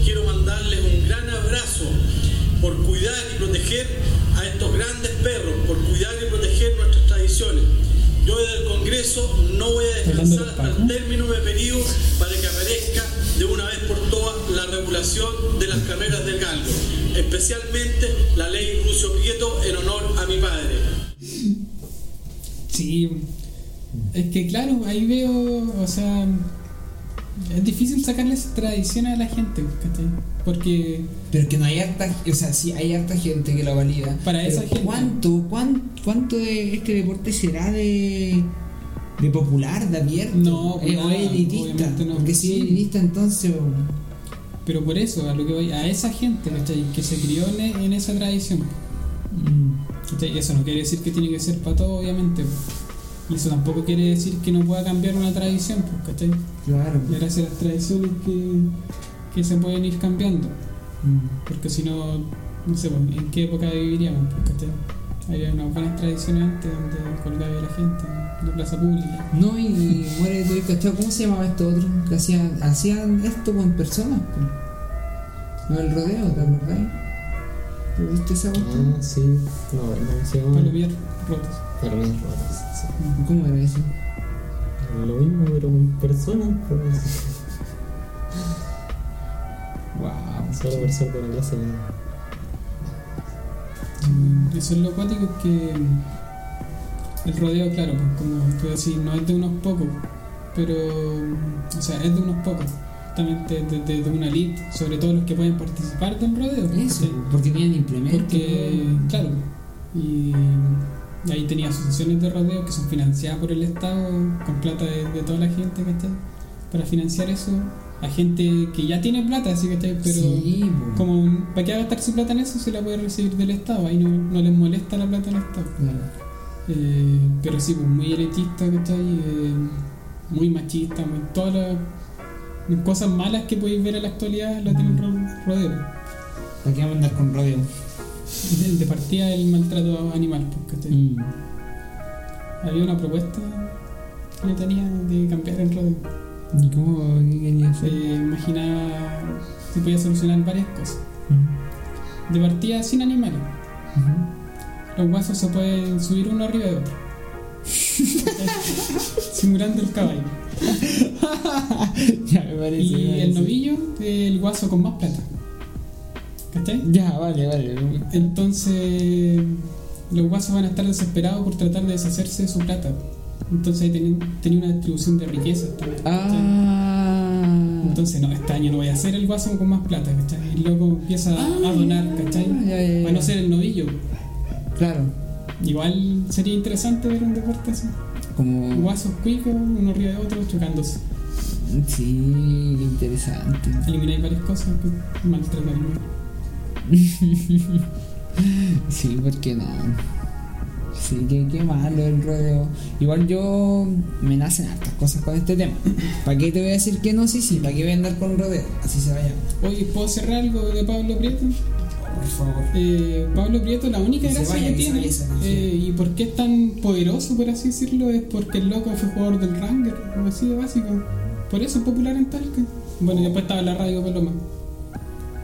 Speaker 4: proteger a estos grandes perros, por cuidar y proteger nuestras tradiciones. Yo desde el Congreso no voy a descansar hasta el término de periodo para que aparezca de una vez por todas la regulación de las carreras del galgo, especialmente la ley Lucio Prieto en honor a mi padre.
Speaker 2: Sí, es que claro, ahí veo, o sea, es difícil sacarles tradiciones a la gente, ¿cachai? Porque
Speaker 1: Pero que no hay harta, o sea, sí hay harta gente que lo valida.
Speaker 2: Para esa gente.
Speaker 1: ¿Cuánto, cuán- cuánto de este deporte será de, de popular, de abierto?
Speaker 2: No,
Speaker 1: Eh, o
Speaker 2: nada,
Speaker 1: es elitista.
Speaker 2: no.
Speaker 1: Porque si es
Speaker 2: Sí.
Speaker 1: elitista, entonces.
Speaker 2: Pero por eso, a lo que voy, a esa gente, ¿cachai? Que se crió en, esa tradición.
Speaker 1: mm,
Speaker 2: eso no quiere decir que tiene que ser para todo, obviamente. Y eso tampoco quiere decir que no pueda cambiar una tradición, pues, ¿cachai?
Speaker 1: claro.
Speaker 2: Y gracias a las tradiciones que, que se pueden ir cambiando.
Speaker 1: Mm.
Speaker 2: Porque si no, no sé, pues, ¿en qué época viviríamos? Pues, ¿cachai? Había unas buenas tradiciones antes donde colgaba a la gente en la plaza pública.
Speaker 1: No, y muere todo cachado. ¿Cómo se llamaba esto otro? Que hacían, hacían esto con personas. pues. No el rodeo, ¿te acordás? ¿Lo viste esa cuestión?
Speaker 3: Ah, sí. No, ¿cómo se llama?
Speaker 2: Palomier rotos.
Speaker 3: Es raro.
Speaker 1: ¿Cómo era eso?
Speaker 3: Lo mismo, pero con personas. Pues,
Speaker 1: Wow.
Speaker 3: solo por ser de una clase media.
Speaker 2: Eso es lo cuático que mm, el rodeo, claro, pues, como tú decís, no es de unos pocos, pero, mm, o sea, es de unos pocos, justamente de, de- de una elite, sobre todo los que pueden participar del rodeo.
Speaker 1: Eso, porque tienen implementos.
Speaker 2: Porque, claro, y Y ahí tenía asociaciones de rodeo que son financiadas por el Estado con plata de, de toda la gente, ¿cachai? Para financiar eso a gente que ya tiene plata, así ¿cachai? Pero
Speaker 1: Sí,
Speaker 2: como, ¿para qué gastar su plata en eso si la puede recibir del Estado? Ahí no, no les molesta la plata del Estado.
Speaker 1: Claro.
Speaker 2: Eh, pero sí, pues muy elitista, ¿cachai? Eh, muy machista, muy, todas las cosas malas que podéis ver en la actualidad la tienen ro- rodeo.
Speaker 1: ¿Para qué vamos a andar con rodeo?
Speaker 2: De, partida el maltrato animal, ¿cachai?
Speaker 1: Mm.
Speaker 2: Había una propuesta que le tenía de cambiar el rodeo.
Speaker 1: ¿Y cómo qué quería hacer?
Speaker 2: imaginaba si podía solucionar varias cosas.
Speaker 1: Mm.
Speaker 2: De partida sin animales. Los guasos se pueden subir uno arriba de otro. <laughs> Simulando el caballo. <laughs>
Speaker 1: ya me parece.
Speaker 2: Y
Speaker 1: me
Speaker 2: el novillo, el guaso con más plata. ¿Cachai?
Speaker 1: Ya, vale, vale.
Speaker 2: Entonces, los guasos van a estar desesperados por tratar de deshacerse de su plata. Entonces, ahí tenía, tenía una distribución de riquezas también.
Speaker 1: Ah.
Speaker 2: Entonces, no, este año no voy a ser el guaso con más plata, ¿cachai? Y luego empieza a donar, ¿cachai?
Speaker 1: Ah, ya.
Speaker 2: Para no ser el novillo.
Speaker 1: Claro.
Speaker 2: Igual sería interesante ver un deporte así.
Speaker 1: Como.
Speaker 2: Guasos cuicos, uno arriba de otro, chocándose.
Speaker 1: Sí, interesante.
Speaker 2: Elimináis varias cosas que maltratan animales. <laughs>
Speaker 1: Sí, ¿por qué no? Sí, qué, qué malo el rodeo. Igual yo me nacen hartas cosas con este tema. <clears throat> ¿Para qué te voy a decir que no? Sí, sí, ¿para qué voy a andar con rodeo? Así se vaya.
Speaker 2: Oye, ¿puedo cerrar algo de Pablo Prieto?
Speaker 1: Por favor.
Speaker 2: Eh, Pablo Prieto, la única
Speaker 1: Que
Speaker 2: gracia
Speaker 1: vaya,
Speaker 2: que
Speaker 1: que
Speaker 2: tiene
Speaker 1: esa
Speaker 2: eh, y por qué es tan poderoso, por así decirlo, es porque el loco fue jugador del Ranger, algo así de básico. Por eso es popular en Talca. Bueno, y después estaba en la radio Paloma.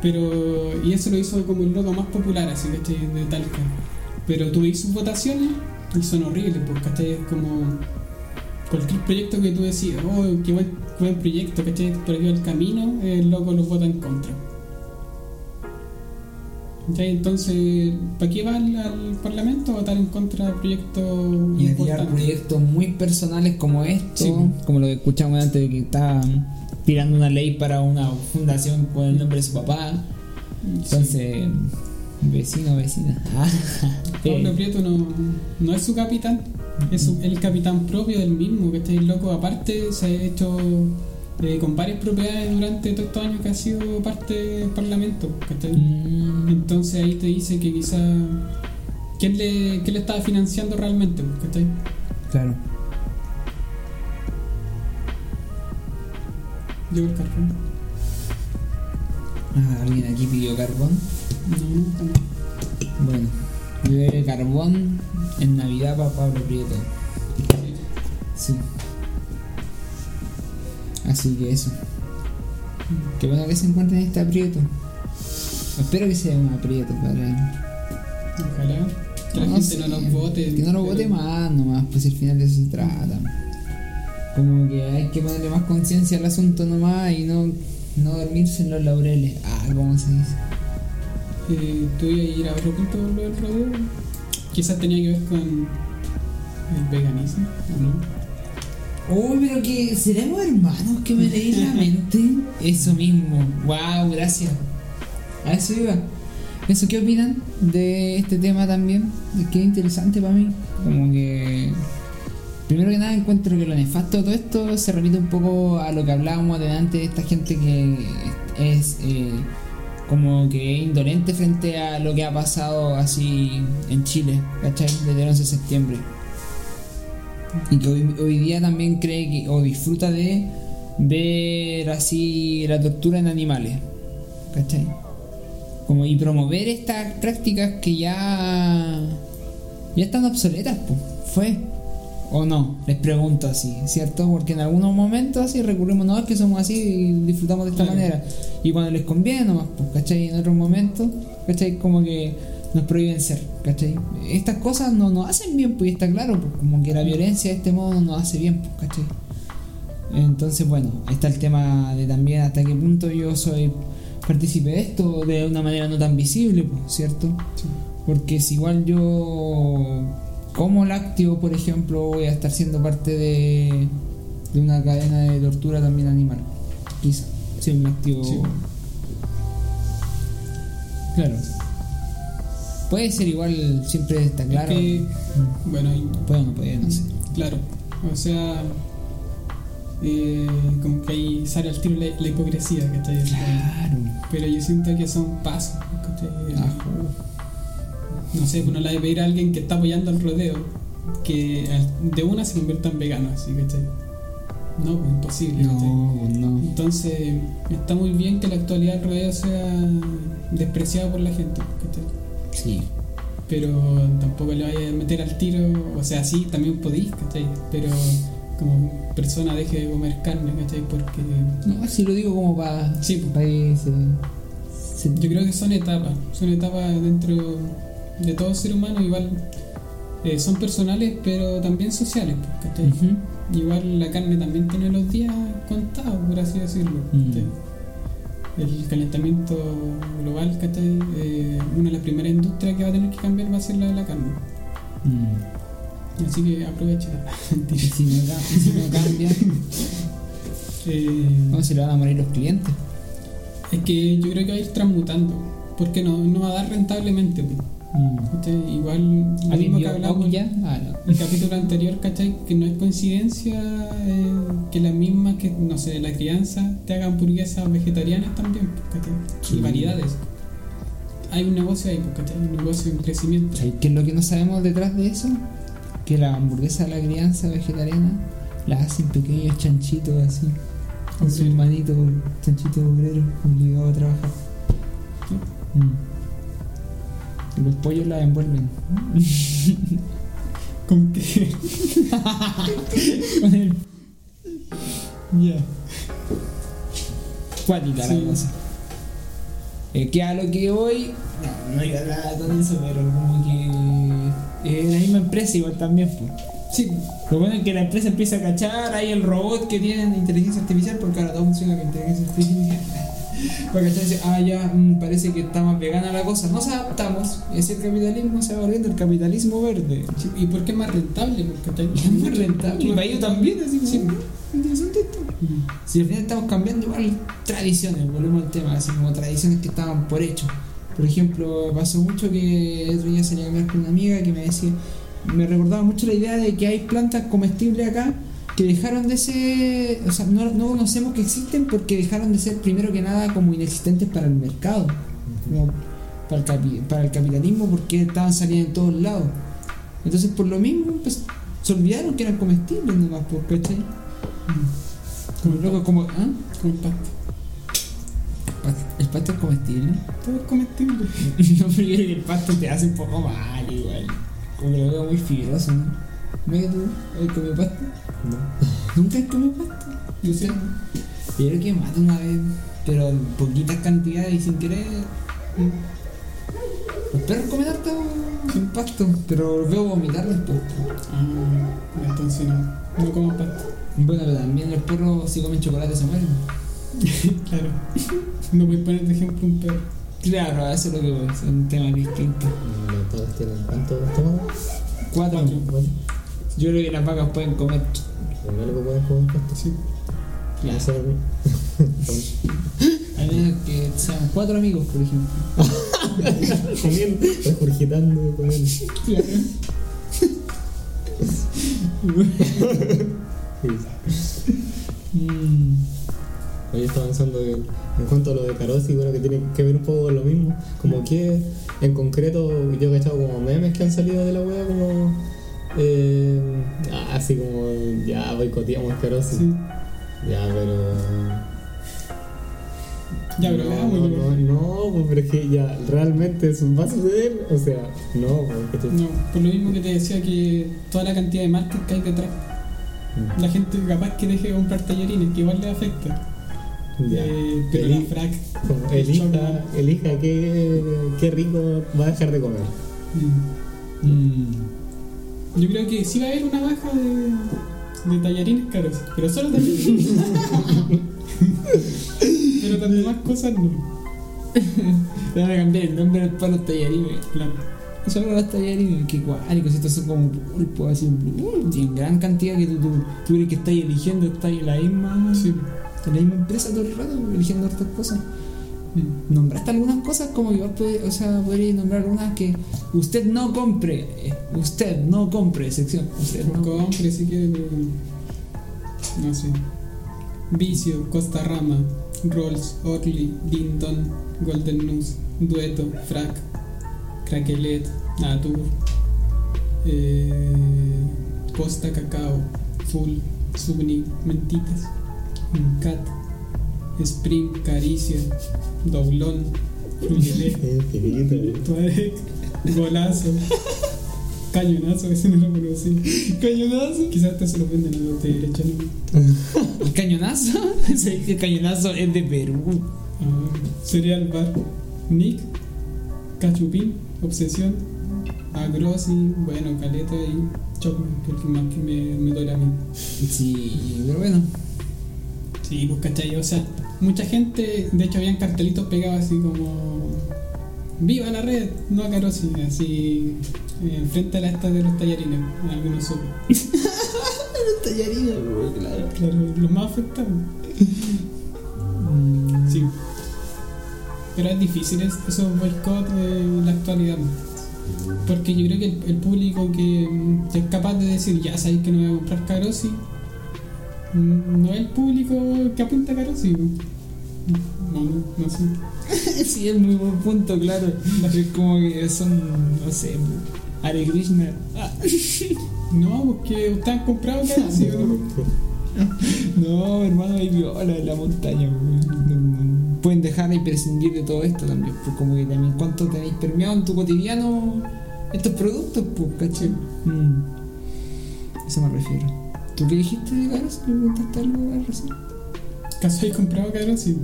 Speaker 2: Pero, y eso lo hizo como el loco más popular, así, ¿cachai? De Talca. Pero tuve sus votaciones y son horribles, porque ¿cachai? Es como cualquier proyecto que tú decías, oh, qué buen, buen proyecto, ¿cachai? Por aquí el camino, el loco lo vota en contra. ¿Cachai? Entonces, ¿para qué va al, al Parlamento a votar en contra de proyectos
Speaker 1: Y
Speaker 2: importantes?
Speaker 1: proyectos muy personales como esto,
Speaker 2: Sí.
Speaker 1: como lo que escuchamos antes de que está tirando una ley para una fundación con el nombre de su papá. Entonces, vecino, vecina. <laughs>
Speaker 2: Pablo
Speaker 1: eh,
Speaker 2: Prieto no, no es su capitán, es su- el capitán propio del mismo, que está loco. Aparte, se ha hecho eh, con varias propiedades durante todos estos años que ha sido parte del Parlamento.
Speaker 1: mm,
Speaker 2: Entonces ahí te dice que quizá. ¿Quién le, quién le estaba financiando realmente? ¿cachai?
Speaker 1: claro.
Speaker 2: Llegó el carbón.
Speaker 1: Ah, alguien aquí pidió carbón.
Speaker 2: No, no, no.
Speaker 1: Bueno, llueve carbón en Navidad para Pablo Prieto. Sí. Así que eso. Qué bueno que se encuentren en este aprieto. Espero que sea un aprieto para él.
Speaker 2: Ojalá que la
Speaker 1: No
Speaker 2: gente
Speaker 1: sé,
Speaker 2: no nos vote.
Speaker 1: Que no
Speaker 2: pero-
Speaker 1: vote más nomás, pues al final de eso se trata. Como que hay que ponerle más conciencia al asunto nomás y no, no dormirse en los laureles. Ah, ¿cómo se dice?
Speaker 2: Eh, tú ibas a ir a otro punto lo del rodeo. Quizás tenía que ver con el veganismo, ¿o no?
Speaker 1: Oh, pero que seremos hermanos que me leí la mente. <laughs> Eso mismo. Wow, gracias. A eso iba. ¿Eso qué opinan de este tema también? Es interesante para mí. Como que. Primero que nada encuentro que lo nefasto de todo esto se repite un poco a lo que hablábamos delante de esta gente que es eh, como que indolente frente a lo que ha pasado así en Chile, ¿cachai? Desde el 11 de septiembre y que hoy, hoy día también cree que o disfruta de ver así la tortura en animales, ¿cachai? Como y promover estas prácticas que ya ya están obsoletas, pues, fue o no, les pregunto así, ¿cierto? Porque en algunos momentos así recurrimos, no, es que somos así y disfrutamos de esta
Speaker 2: Claro.
Speaker 1: manera. Y cuando les conviene nomás, pues, ¿cachai? En otros momentos, ¿cachai? Como que nos prohíben ser, ¿cachai? Estas cosas no nos hacen bien, pues y está claro, pues como que la violencia de este modo no nos hace bien, pues, ¿cachai? Entonces, bueno, ahí está el tema de también hasta qué punto yo soy partícipe de esto de una manera no tan visible, pues, ¿cierto?
Speaker 2: Sí.
Speaker 1: Porque si igual yo como lácteo, por ejemplo, voy a estar siendo parte de, de una cadena de tortura también animal. Quizá. Si un lácteo.
Speaker 2: Sí.
Speaker 1: Claro. Puede ser igual, siempre está claro.
Speaker 2: que- Bueno, y-
Speaker 1: Puede o no puede, no sé.
Speaker 2: claro. O sea, eh, como que ahí sale al tiro la, la hipocresía, ¿cachai?
Speaker 1: Claro.
Speaker 2: Pero yo siento que son pasos, ¿cachai? No sé, uno la de pedir a alguien que está apoyando el rodeo que al- de una se convierta en vegano, así, ¿cachai? No, pues imposible, ¿cachai?
Speaker 1: No, pues no.
Speaker 2: Entonces, está muy bien que la actualidad del rodeo sea despreciada por la gente, ¿cachai?
Speaker 1: Sí.
Speaker 2: Pero tampoco le vaya a meter al tiro, o sea, sí, también podéis, ¿cachai? Pero como persona deje de comer carne, ¿cachai? Porque
Speaker 1: No, si lo digo como para.
Speaker 2: Sí, pues.
Speaker 1: Para
Speaker 2: yo creo que son etapas, son etapas dentro de todo ser humano, igual eh, son personales, pero también sociales.
Speaker 1: Ujú.
Speaker 2: Igual la carne también tiene los días contados, por así decirlo.
Speaker 1: Mm.
Speaker 2: El calentamiento global, ¿cachai? Eh, una de las primeras industrias que va a tener que cambiar va a ser la de la carne.
Speaker 1: Mm.
Speaker 2: Así que aprovecha.
Speaker 1: Y si no, y si no cambia, <laughs>
Speaker 2: Eh,
Speaker 1: no se le van a morir los clientes.
Speaker 2: es que yo creo que va a ir transmutando, porque no, no va a dar rentablemente. pues, Igual lo
Speaker 1: ¿Alguien
Speaker 2: mismo que hablamos
Speaker 1: ya? Ah, no.
Speaker 2: el capítulo anterior, ¿cachai? Que no es coincidencia eh, que las mismas que, no sé, la crianza te hagan hamburguesas vegetarianas también, ¿cachai?
Speaker 1: Sí.
Speaker 2: Y variedades. Hay un negocio ahí, ¿cachai? Un negocio en crecimiento.
Speaker 1: ¿Sabes qué es lo que no sabemos detrás de eso? Que la hamburguesa de la crianza vegetariana la hacen pequeños chanchitos así, con sus
Speaker 2: Obreros.
Speaker 1: manitos, chanchitos obreros obligados a trabajar. Mm. Los pollos la envuelven. <laughs>
Speaker 2: ¿Con qué? <laughs>
Speaker 1: Con el. Ya. Cuática
Speaker 2: Sí.
Speaker 1: la cosa. Eh, que a lo que voy. No, no iba a hablar con eso, pero como que. Es la misma empresa igual también, pues.
Speaker 2: Sí,
Speaker 1: Lo bueno es que la empresa empieza a cachar ahí el robot que tiene inteligencia artificial, porque ahora todo funciona con inteligencia artificial. Y dice, ah, ya, mm, parece que está más vegana la cosa. Nos adaptamos. Así el capitalismo se va volviendo el capitalismo verde.
Speaker 2: ¿Y por qué es más rentable? Porque
Speaker 1: Es más rentable. Y para ellos también, así como.
Speaker 2: Sí.
Speaker 1: "Ah, Interesante esto. Si al final estamos cambiando igual tradiciones, volvemos al tema, así como tradiciones que estaban por hecho. Por ejemplo, pasó mucho que otro día salí a comer con una amiga que me decía, me recordaba mucho la idea de que hay plantas comestibles acá que dejaron de ser, o sea, no, no conocemos que existen porque dejaron de ser primero que nada como inexistentes para el mercado, para el, capi- para el capitalismo porque estaban saliendo en todos lados. Entonces por lo mismo pues, se olvidaron que eran comestibles nomás, pues, ¿cachai? Como loco, como, ¿ah?
Speaker 2: Como el pasto.
Speaker 1: ¿El pasto es comestible?
Speaker 2: Todo es comestible. <laughs>
Speaker 1: no, pero el pasto te hace un poco mal igual. Como que lo veo muy fibroso, ¿no? ¿No que tú has comido pasto?
Speaker 3: No.
Speaker 1: ¿Nunca has comido pasto?
Speaker 2: Yo sé.
Speaker 1: Yo creo que más de una vez, pero en poquitas cantidades y sin querer. Los perros comen harto sin pasto, pero los veo vomitar después.
Speaker 2: Ah, entonces no. No como pasto.
Speaker 1: Bueno, pero también los perros si comen chocolate se mueren. <laughs>
Speaker 2: Claro. No voy a poner de ejemplo un perro.
Speaker 1: Claro, eso es lo que voy, son temas distintos.
Speaker 3: Las vacas tienen cuántos estómagos?
Speaker 1: Cuatro.
Speaker 2: Cuatro.
Speaker 1: Yo creo que las vacas pueden comer.
Speaker 3: único que pueden comer pasto, sí.
Speaker 1: Claro.
Speaker 3: Eso
Speaker 1: A menos que sean cuatro amigos, por ejemplo. <laughs>
Speaker 3: comiendo, regurgitando, comiendo. <laughs>
Speaker 1: Mm.
Speaker 3: Hoy estaba pensando en cuanto a lo de Carosi, bueno, que tiene que ver un poco con lo mismo. Como que, en concreto, yo he cachado como memes que han salido de la wea, como. Eh, ah, así como, ya boicoteamos Carosi.
Speaker 2: Sí.
Speaker 3: Ya, pero.
Speaker 2: Ya, pero
Speaker 3: no, no, no, no, pues, pero es que ya, realmente eso va a suceder. O sea, no, pues, que
Speaker 2: No, por lo mismo que te decía que toda la cantidad de marcas que hay detrás. La gente capaz que deje de comprar tallarines, que igual le afecta.
Speaker 3: Ya.
Speaker 2: Eh, pero
Speaker 3: Eli-
Speaker 2: la frac.
Speaker 3: como
Speaker 2: el
Speaker 3: elija,
Speaker 2: chocolate.
Speaker 3: elija qué, qué rico va a dejar de comer.
Speaker 2: Mm.
Speaker 1: Mm.
Speaker 2: Yo creo que sí va a haber una baja de, de tallarines caros, pero solo tallarines. <laughs> pero las demás cosas no. <laughs>
Speaker 1: Le van a cambiar el nombre para los tallarines.
Speaker 2: Claro.
Speaker 1: Solo los tallarines, que cuálicos, estos son como pulpo, así, y en gran cantidad que tú, tú, tú crees que estás eligiendo, estás en la misma,
Speaker 2: Sí.
Speaker 1: en la misma empresa todo el rato, eligiendo otras cosas. Nombraste algunas cosas como puede, o sea, podría nombrar algunas que usted no compre, eh, usted no compre, sección, usted no compre.
Speaker 2: Si quiere, pero. No sé. Vicio, Costa Rama, Rolls, Orly, Dinton, Golden News, Dueto, Frac, Craquelet, Natur, eh, Posta Cacao, Full, Subni, Mentitas, Cat, Spring, Caricia, Doblón,
Speaker 3: infinito, <laughs> eh.
Speaker 2: Tuareg, Golazo, Cañonazo, ese no lo conocí.
Speaker 1: Cañonazo.
Speaker 2: Quizás te se lo venden a los de derecha, ¿no?
Speaker 1: El <laughs> cañonazo, <laughs> Sí, el cañonazo es de Perú.
Speaker 2: Ah, Cereal Bar, Nick, Cachupín, Obsesión, Agrosi, bueno, Caleta y Chocman, que es el que más que me, me duele a mí.
Speaker 1: Sí, pero bueno.
Speaker 2: Sí, pues cachai, o sea, mucha gente, de hecho habían cartelitos pegados así como ¡Viva la red! No a Carosi, así eh, enfrente a la esta de los tallarines, en algunos sopos. <laughs>
Speaker 1: Tallarina, claro.
Speaker 2: Claro, los más afectados. Sí. Pero es difícil es- esos boicots en la actualidad. Porque yo creo que el, el público que mm, es capaz de decir, ya sabéis que no voy a comprar Carosi, mm, no es el público que apunta a Carosi. No, no, no sé. <laughs>
Speaker 1: Sí, es muy buen punto, claro. Es como que son, no sé, Hare Krishna. Ah, <laughs>
Speaker 2: No, porque ustedes han comprado Carosi. ¿o <laughs> no?
Speaker 1: No, hermano, hay viola en la montaña. Pueden dejar y prescindir de todo esto también. Pues como que también cuánto tenéis permeado en tu cotidiano estos productos, pues, caché. Mm. Eso me refiero. ¿Tú qué dijiste de Caros? ¿Me preguntaste algo recién?
Speaker 2: ¿Acaso habéis comprado Carosi?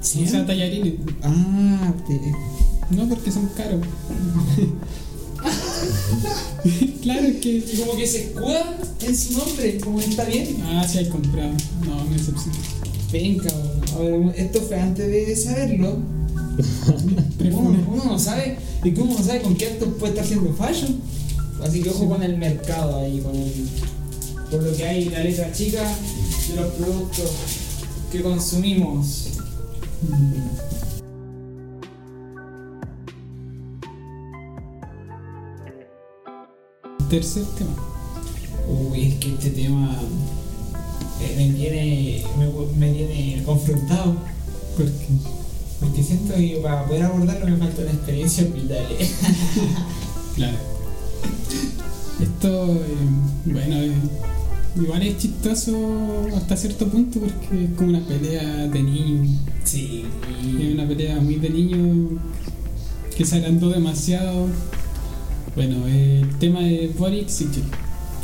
Speaker 1: Sí.
Speaker 2: O sea, tallarines.
Speaker 1: Ah, te-
Speaker 2: No, porque son caros. <laughs> claro, es que.
Speaker 1: como que se escudan en su nombre, como que está bien.
Speaker 2: Ah, sí, hay comprado. No, me decepcionó.
Speaker 1: Venga, a ver, esto fue antes de saberlo. Uno, uno no sabe, y uno no sabe con qué actos puede estar haciendo fashion. Así que ojo con el mercado ahí, con el, por lo que hay la letra chica de los productos que consumimos.
Speaker 2: Tercer tema.
Speaker 1: Uy, es que este tema eh, me tiene, me, me tiene confrontado.
Speaker 2: Porque
Speaker 1: Porque siento que para poder abordarlo me faltan experiencias vitales. <laughs>
Speaker 2: Claro. Esto, eh, bueno, eh, igual es chistoso hasta cierto punto porque es como una pelea de niños.
Speaker 1: Sí.
Speaker 2: Es una pelea muy de niños que se agrandó demasiado. Bueno, el tema de Boric Sichel,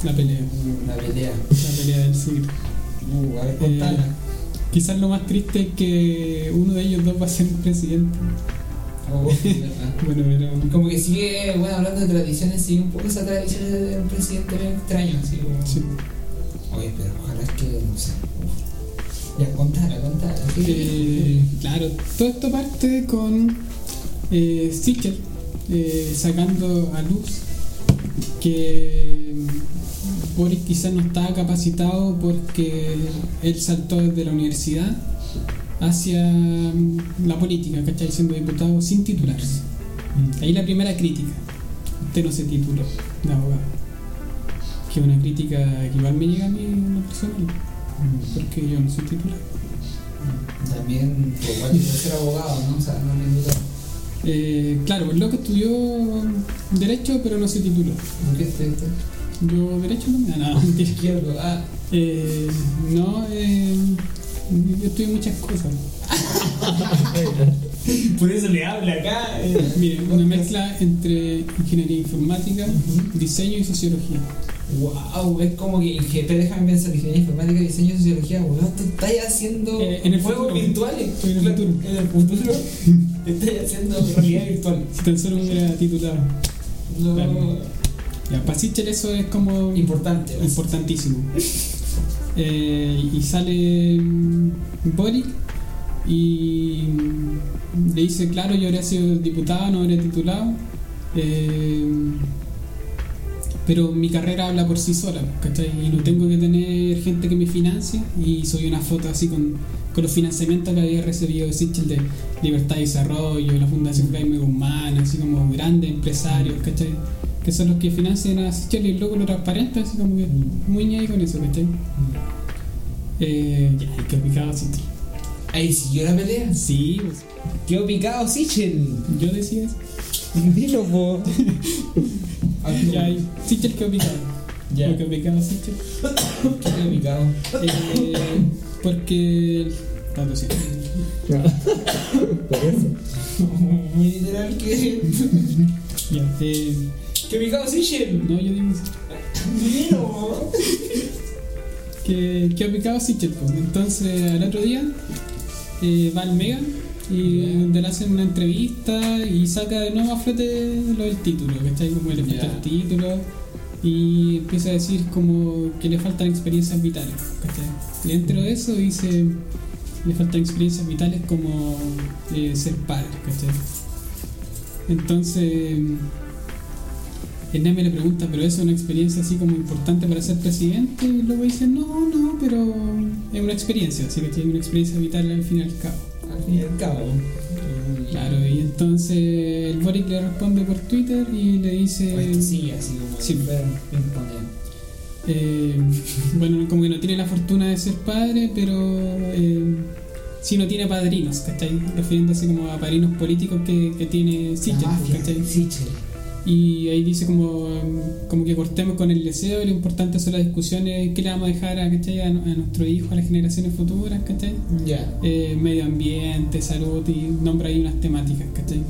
Speaker 2: la pelea,
Speaker 1: La pelea.
Speaker 2: la pelea del siglo.
Speaker 1: Uh, a ver, contala.
Speaker 2: Quizás lo más triste es que uno de ellos dos va a ser presidente.
Speaker 1: Oh, sí. <laughs>
Speaker 2: Bueno, pero
Speaker 1: Como que sigue, bueno, hablando de tradiciones, sigue un poco esa tradición de un presidente bien extraño, así como.
Speaker 2: sí.
Speaker 1: Oye, pero ojalá es que, no sé. Ya, contala, contala. ¿qué-
Speaker 2: Eh, claro, todo esto parte con eh, eh, sacando a luz que Boris quizás no estaba capacitado porque él saltó desde la universidad hacia mm, la política, ¿cachai? Siendo diputado sin titularse. Ahí la primera crítica. Usted no se tituló de abogado. Que es una crítica que igual me llega a mí en lo personal, porque yo no soy titular.
Speaker 1: También, pues, igual que ser abogado, ¿no? O sea, no me duda.
Speaker 2: Eh, claro, el loco estudió Derecho, pero no se tituló.
Speaker 1: ¿Por qué estoy esto?
Speaker 2: Yo Derecho no me da <laughs> nada.
Speaker 1: Izquierdo, ah.
Speaker 2: Eh, no, eh, yo estudié muchas cosas. <laughs> <laughs>
Speaker 1: Por eso le habla acá. eh.
Speaker 2: Mire, una mezcla entre ingeniería informática, diseño y sociología.
Speaker 1: Wow, es como que inge- pero déjame pensar, ingeniería informática, diseño, sociología, weón, tú estás haciendo
Speaker 2: Eh, en el
Speaker 1: juegos
Speaker 2: futuro.
Speaker 1: virtuales.
Speaker 2: En el futuro.
Speaker 1: En el futuro <laughs> estás haciendo realidad virtual.
Speaker 2: Si tan solo hubiera titulado.
Speaker 1: No,
Speaker 2: Claro. Ya, para Sichel eso es como
Speaker 1: importante.
Speaker 2: importantísimo. <laughs> Eh, y sale mm, Boric y mm, le dice, claro, yo habría sido diputado, no habría titulado. Eh, pero mi carrera habla por sí sola, ¿cachai? Y no tengo que tener gente que me financie y soy una foto así con, con los financiamientos que había recibido de Sichel de Libertad y Desarrollo, la Fundación Jaime Guzmán, así como grandes empresarios, ¿cachai? Que son los que financian a Sichel y luego lo transparente, así como que muy ñay con eso, ¿cachai? Eh, ya, que picado Sichel.
Speaker 1: Ahí siguió la pelea.
Speaker 2: Sí, pues,
Speaker 1: Quedó picado Sichel.
Speaker 2: yo decía eso.
Speaker 1: Dilo, po. <laughs>
Speaker 2: Ya, hay- Sichel quedó picado.
Speaker 1: Ya.
Speaker 2: ¿Por qué picado Sichel? <coughs>
Speaker 1: Quedó picado.
Speaker 2: Eh, porque. Está tosiendo.
Speaker 3: Por eso.
Speaker 1: Muy literal que.
Speaker 2: Ya, eh,
Speaker 1: ¡Qué picado Sichel!
Speaker 2: no, yo digo
Speaker 1: Dilo, <laughs>
Speaker 2: que, que ha picado Sichel. pues. Entonces, al otro día eh, va al Mega y donde le hacen una entrevista y saca de nuevo a flote lo del título, ¿cachai? Como le falta el título y empieza a decir como que le faltan experiencias vitales, ¿cachai? Y dentro de eso dice le faltan experiencias vitales como eh, ser padre, ¿cachai? Entonces el Neme le pregunta, ¿pero eso es una experiencia así como importante para ser presidente? Y luego dice, no, no, pero es una experiencia, así que tiene una experiencia vital al fin y al cabo.
Speaker 1: Al fin y al cabo.
Speaker 2: Claro, y entonces el Boric le responde por Twitter y le dice...
Speaker 1: Esto sigue así como.
Speaker 2: Sí. eh, <laughs> bueno, como que no tiene la fortuna de ser padre, pero eh, sí no tiene padrinos, ¿cachai? Refiriéndose como a padrinos políticos que, que tiene Sichel, ¿cachai?
Speaker 1: Sichel.
Speaker 2: Y ahí dice como, como que cortemos con el deseo y lo importante son las discusiones que le vamos a dejar a, ¿cachai? a, a nuestro hijo, a las generaciones futuras, ¿cachai?
Speaker 1: Ya.
Speaker 2: Eh, medio ambiente, salud y nombra ahí unas temáticas, ¿cachay?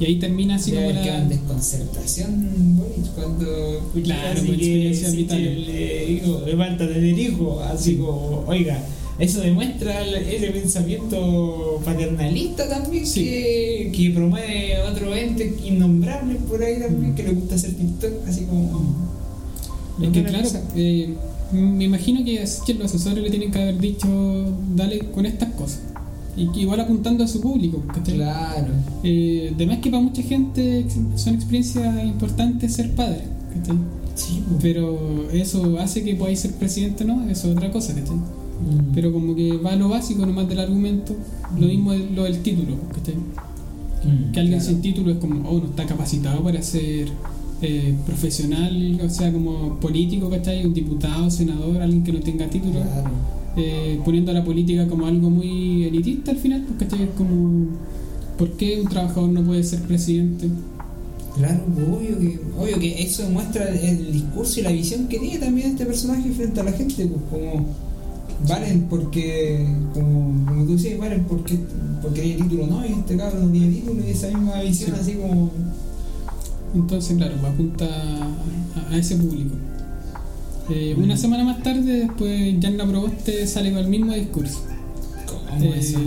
Speaker 2: Y ahí termina así como la...
Speaker 1: desconcertación Boric cuando
Speaker 2: Claro,
Speaker 1: así
Speaker 2: pues,
Speaker 1: que Sichel
Speaker 2: vitales.
Speaker 1: le dijo, me falta tener hijo, así como, oiga, eso demuestra el- ese pensamiento paternalista también
Speaker 2: Sí.
Speaker 1: que, que promueve otro ente innombrable por ahí también, que le gusta hacer TikTok, así como...
Speaker 2: Es que claro, eh, me imagino que los asesores le tienen que haber dicho, dale con estas cosas. Y que igual apuntando a su público, ¿cachai?
Speaker 1: Claro.
Speaker 2: Eh, además que para mucha gente son experiencias importantes ser padre, ¿cachai?
Speaker 1: Sí.
Speaker 2: Pero eso hace que podáis ser presidente, ¿no? Eso es otra cosa, ¿cachai?
Speaker 1: Mm.
Speaker 2: Pero como que va a lo básico nomás del argumento, lo mismo es lo del título, ¿cachai?
Speaker 1: Mm,
Speaker 2: Que alguien
Speaker 1: claro.
Speaker 2: sin título es como, oh, no está capacitado para ser eh, profesional, o sea, como político, ¿cachai? Un diputado, senador, alguien que no tenga título,
Speaker 1: Claro.
Speaker 2: eh, poniendo a la política como algo muy elitista al final, pues, ¿cachai? Es como, ¿por qué un trabajador no puede ser presidente?
Speaker 1: Claro, obvio que, obvio que eso demuestra el, el discurso y la visión que tiene también este personaje frente a la gente, pues como valen porque, como, como tú decías, valen porque, porque tiene título, no, y este cabrón no tiene título y esa misma visión
Speaker 2: Sí.
Speaker 1: así como
Speaker 2: Entonces, claro, va apunta a, a ese público. Eh, Una semana más tarde, después Yanna Proboste sale con el mismo discurso.
Speaker 1: ¿cómo
Speaker 2: Eh,
Speaker 1: eso?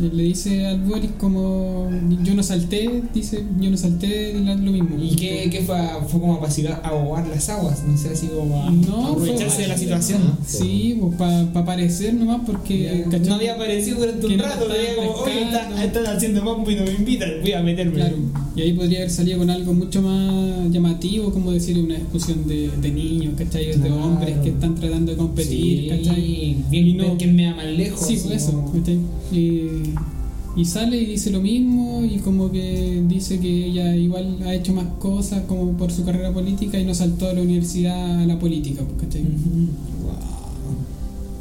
Speaker 2: Le dice al Boris como yo no salté, dice yo no salté lo mismo.
Speaker 1: ¿Y qué, qué fue? ¿Fue como para ahogar las aguas? No sé, así como a
Speaker 2: No,
Speaker 1: aprovecharse
Speaker 2: fue-
Speaker 1: de la situación.
Speaker 2: Sí, pues para aparecer nomás porque
Speaker 1: no había aparecido durante
Speaker 2: que
Speaker 1: un
Speaker 2: no
Speaker 1: rato,
Speaker 2: estaba
Speaker 1: veía como, oye,
Speaker 2: pescando.
Speaker 1: está- están haciendo mambo y no me invitan, voy a meterme.
Speaker 2: Claro, y ahí podría haber salido con algo mucho más llamativo, como decir una discusión de, de niños, ¿cachai? De hombres que están tratando de competir,
Speaker 1: Sí,
Speaker 2: ¿cachai?
Speaker 1: bien,
Speaker 2: Y no-
Speaker 1: quién me da más lejos.
Speaker 2: Sí, pues eso, ¿cachai? Y, y sale y dice lo mismo y como que dice que ella igual ha hecho más cosas como por su carrera política y no saltó de la universidad a la política, pues.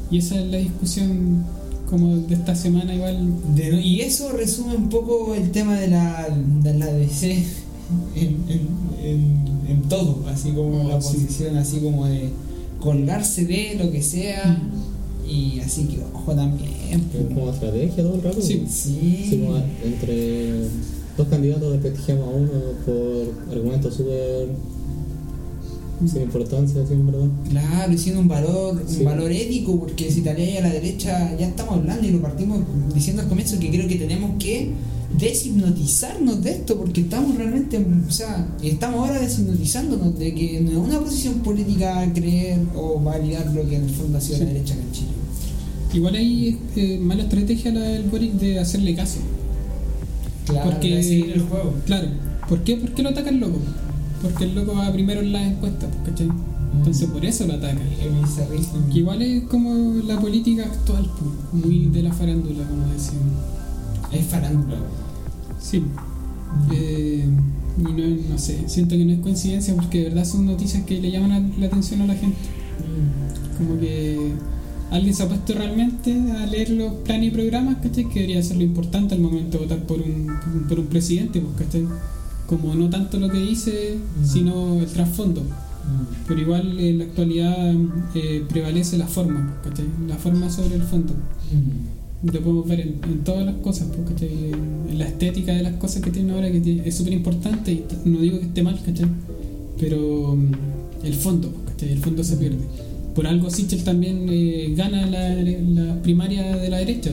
Speaker 2: Y esa es la discusión como de esta semana igual.
Speaker 1: De- y eso resume un poco el tema de la, de la DC <laughs> en, en, en- en todo, así como
Speaker 2: Oh,
Speaker 1: la
Speaker 2: sí.
Speaker 1: posición, así como de colgarse de lo que sea. Y así que ojo también.
Speaker 3: Es como estrategia todo el rato.
Speaker 2: Sí.
Speaker 1: Sí.
Speaker 3: Sí, como entre dos candidatos desprestigiamos a uno por argumentos súper sin importancia, sin verdad.
Speaker 1: Claro, y siendo un valor,
Speaker 3: Sí.
Speaker 1: un valor ético, porque si te a la derecha, ya estamos hablando y lo partimos diciendo al comienzo que creo que tenemos que deshipnotizarnos de esto, porque estamos realmente, o sea, estamos ahora deshipnotizándonos de que no es una posición política creer o validar lo que en el fondo ha sido la derecha en Chile.
Speaker 2: Igual hay eh, mala estrategia la del Boric de hacerle caso.
Speaker 1: Claro,
Speaker 2: Porque-
Speaker 1: de seguir el juego.
Speaker 2: Claro. ¿Por qué? ¿Por qué lo atacan loco? Porque el loco va primero en las encuestas, pues, ¿cachai? Entonces por eso lo
Speaker 1: bizarrísimo.
Speaker 2: Que igual es como la política actual, pues, muy de la farándula, como decíamos.
Speaker 1: Es farándula.
Speaker 2: Sí. Eh, y no, no sé, siento que no es coincidencia porque de verdad son noticias que le llaman la atención a la gente. Como que alguien se ha puesto realmente a leer los planes y programas, ¿cachai? Que debería ser lo importante al momento de votar por un, por un presidente, pues, ¿cachai? Como no tanto lo que dice, sino el trasfondo. Pero igual en la actualidad eh, prevalece la forma, ¿cachai? La forma sobre el fondo. Lo podemos ver en, en todas las cosas, pues, ¿cachai? En, en la estética de las cosas que tienen ahora, que tiene- es súper importante, y no digo que esté mal, ¿cachai? Pero mm, el fondo, pues, ¿cachai? El fondo se pierde. Por algo Sichel también eh, gana la, la primaria de la derecha,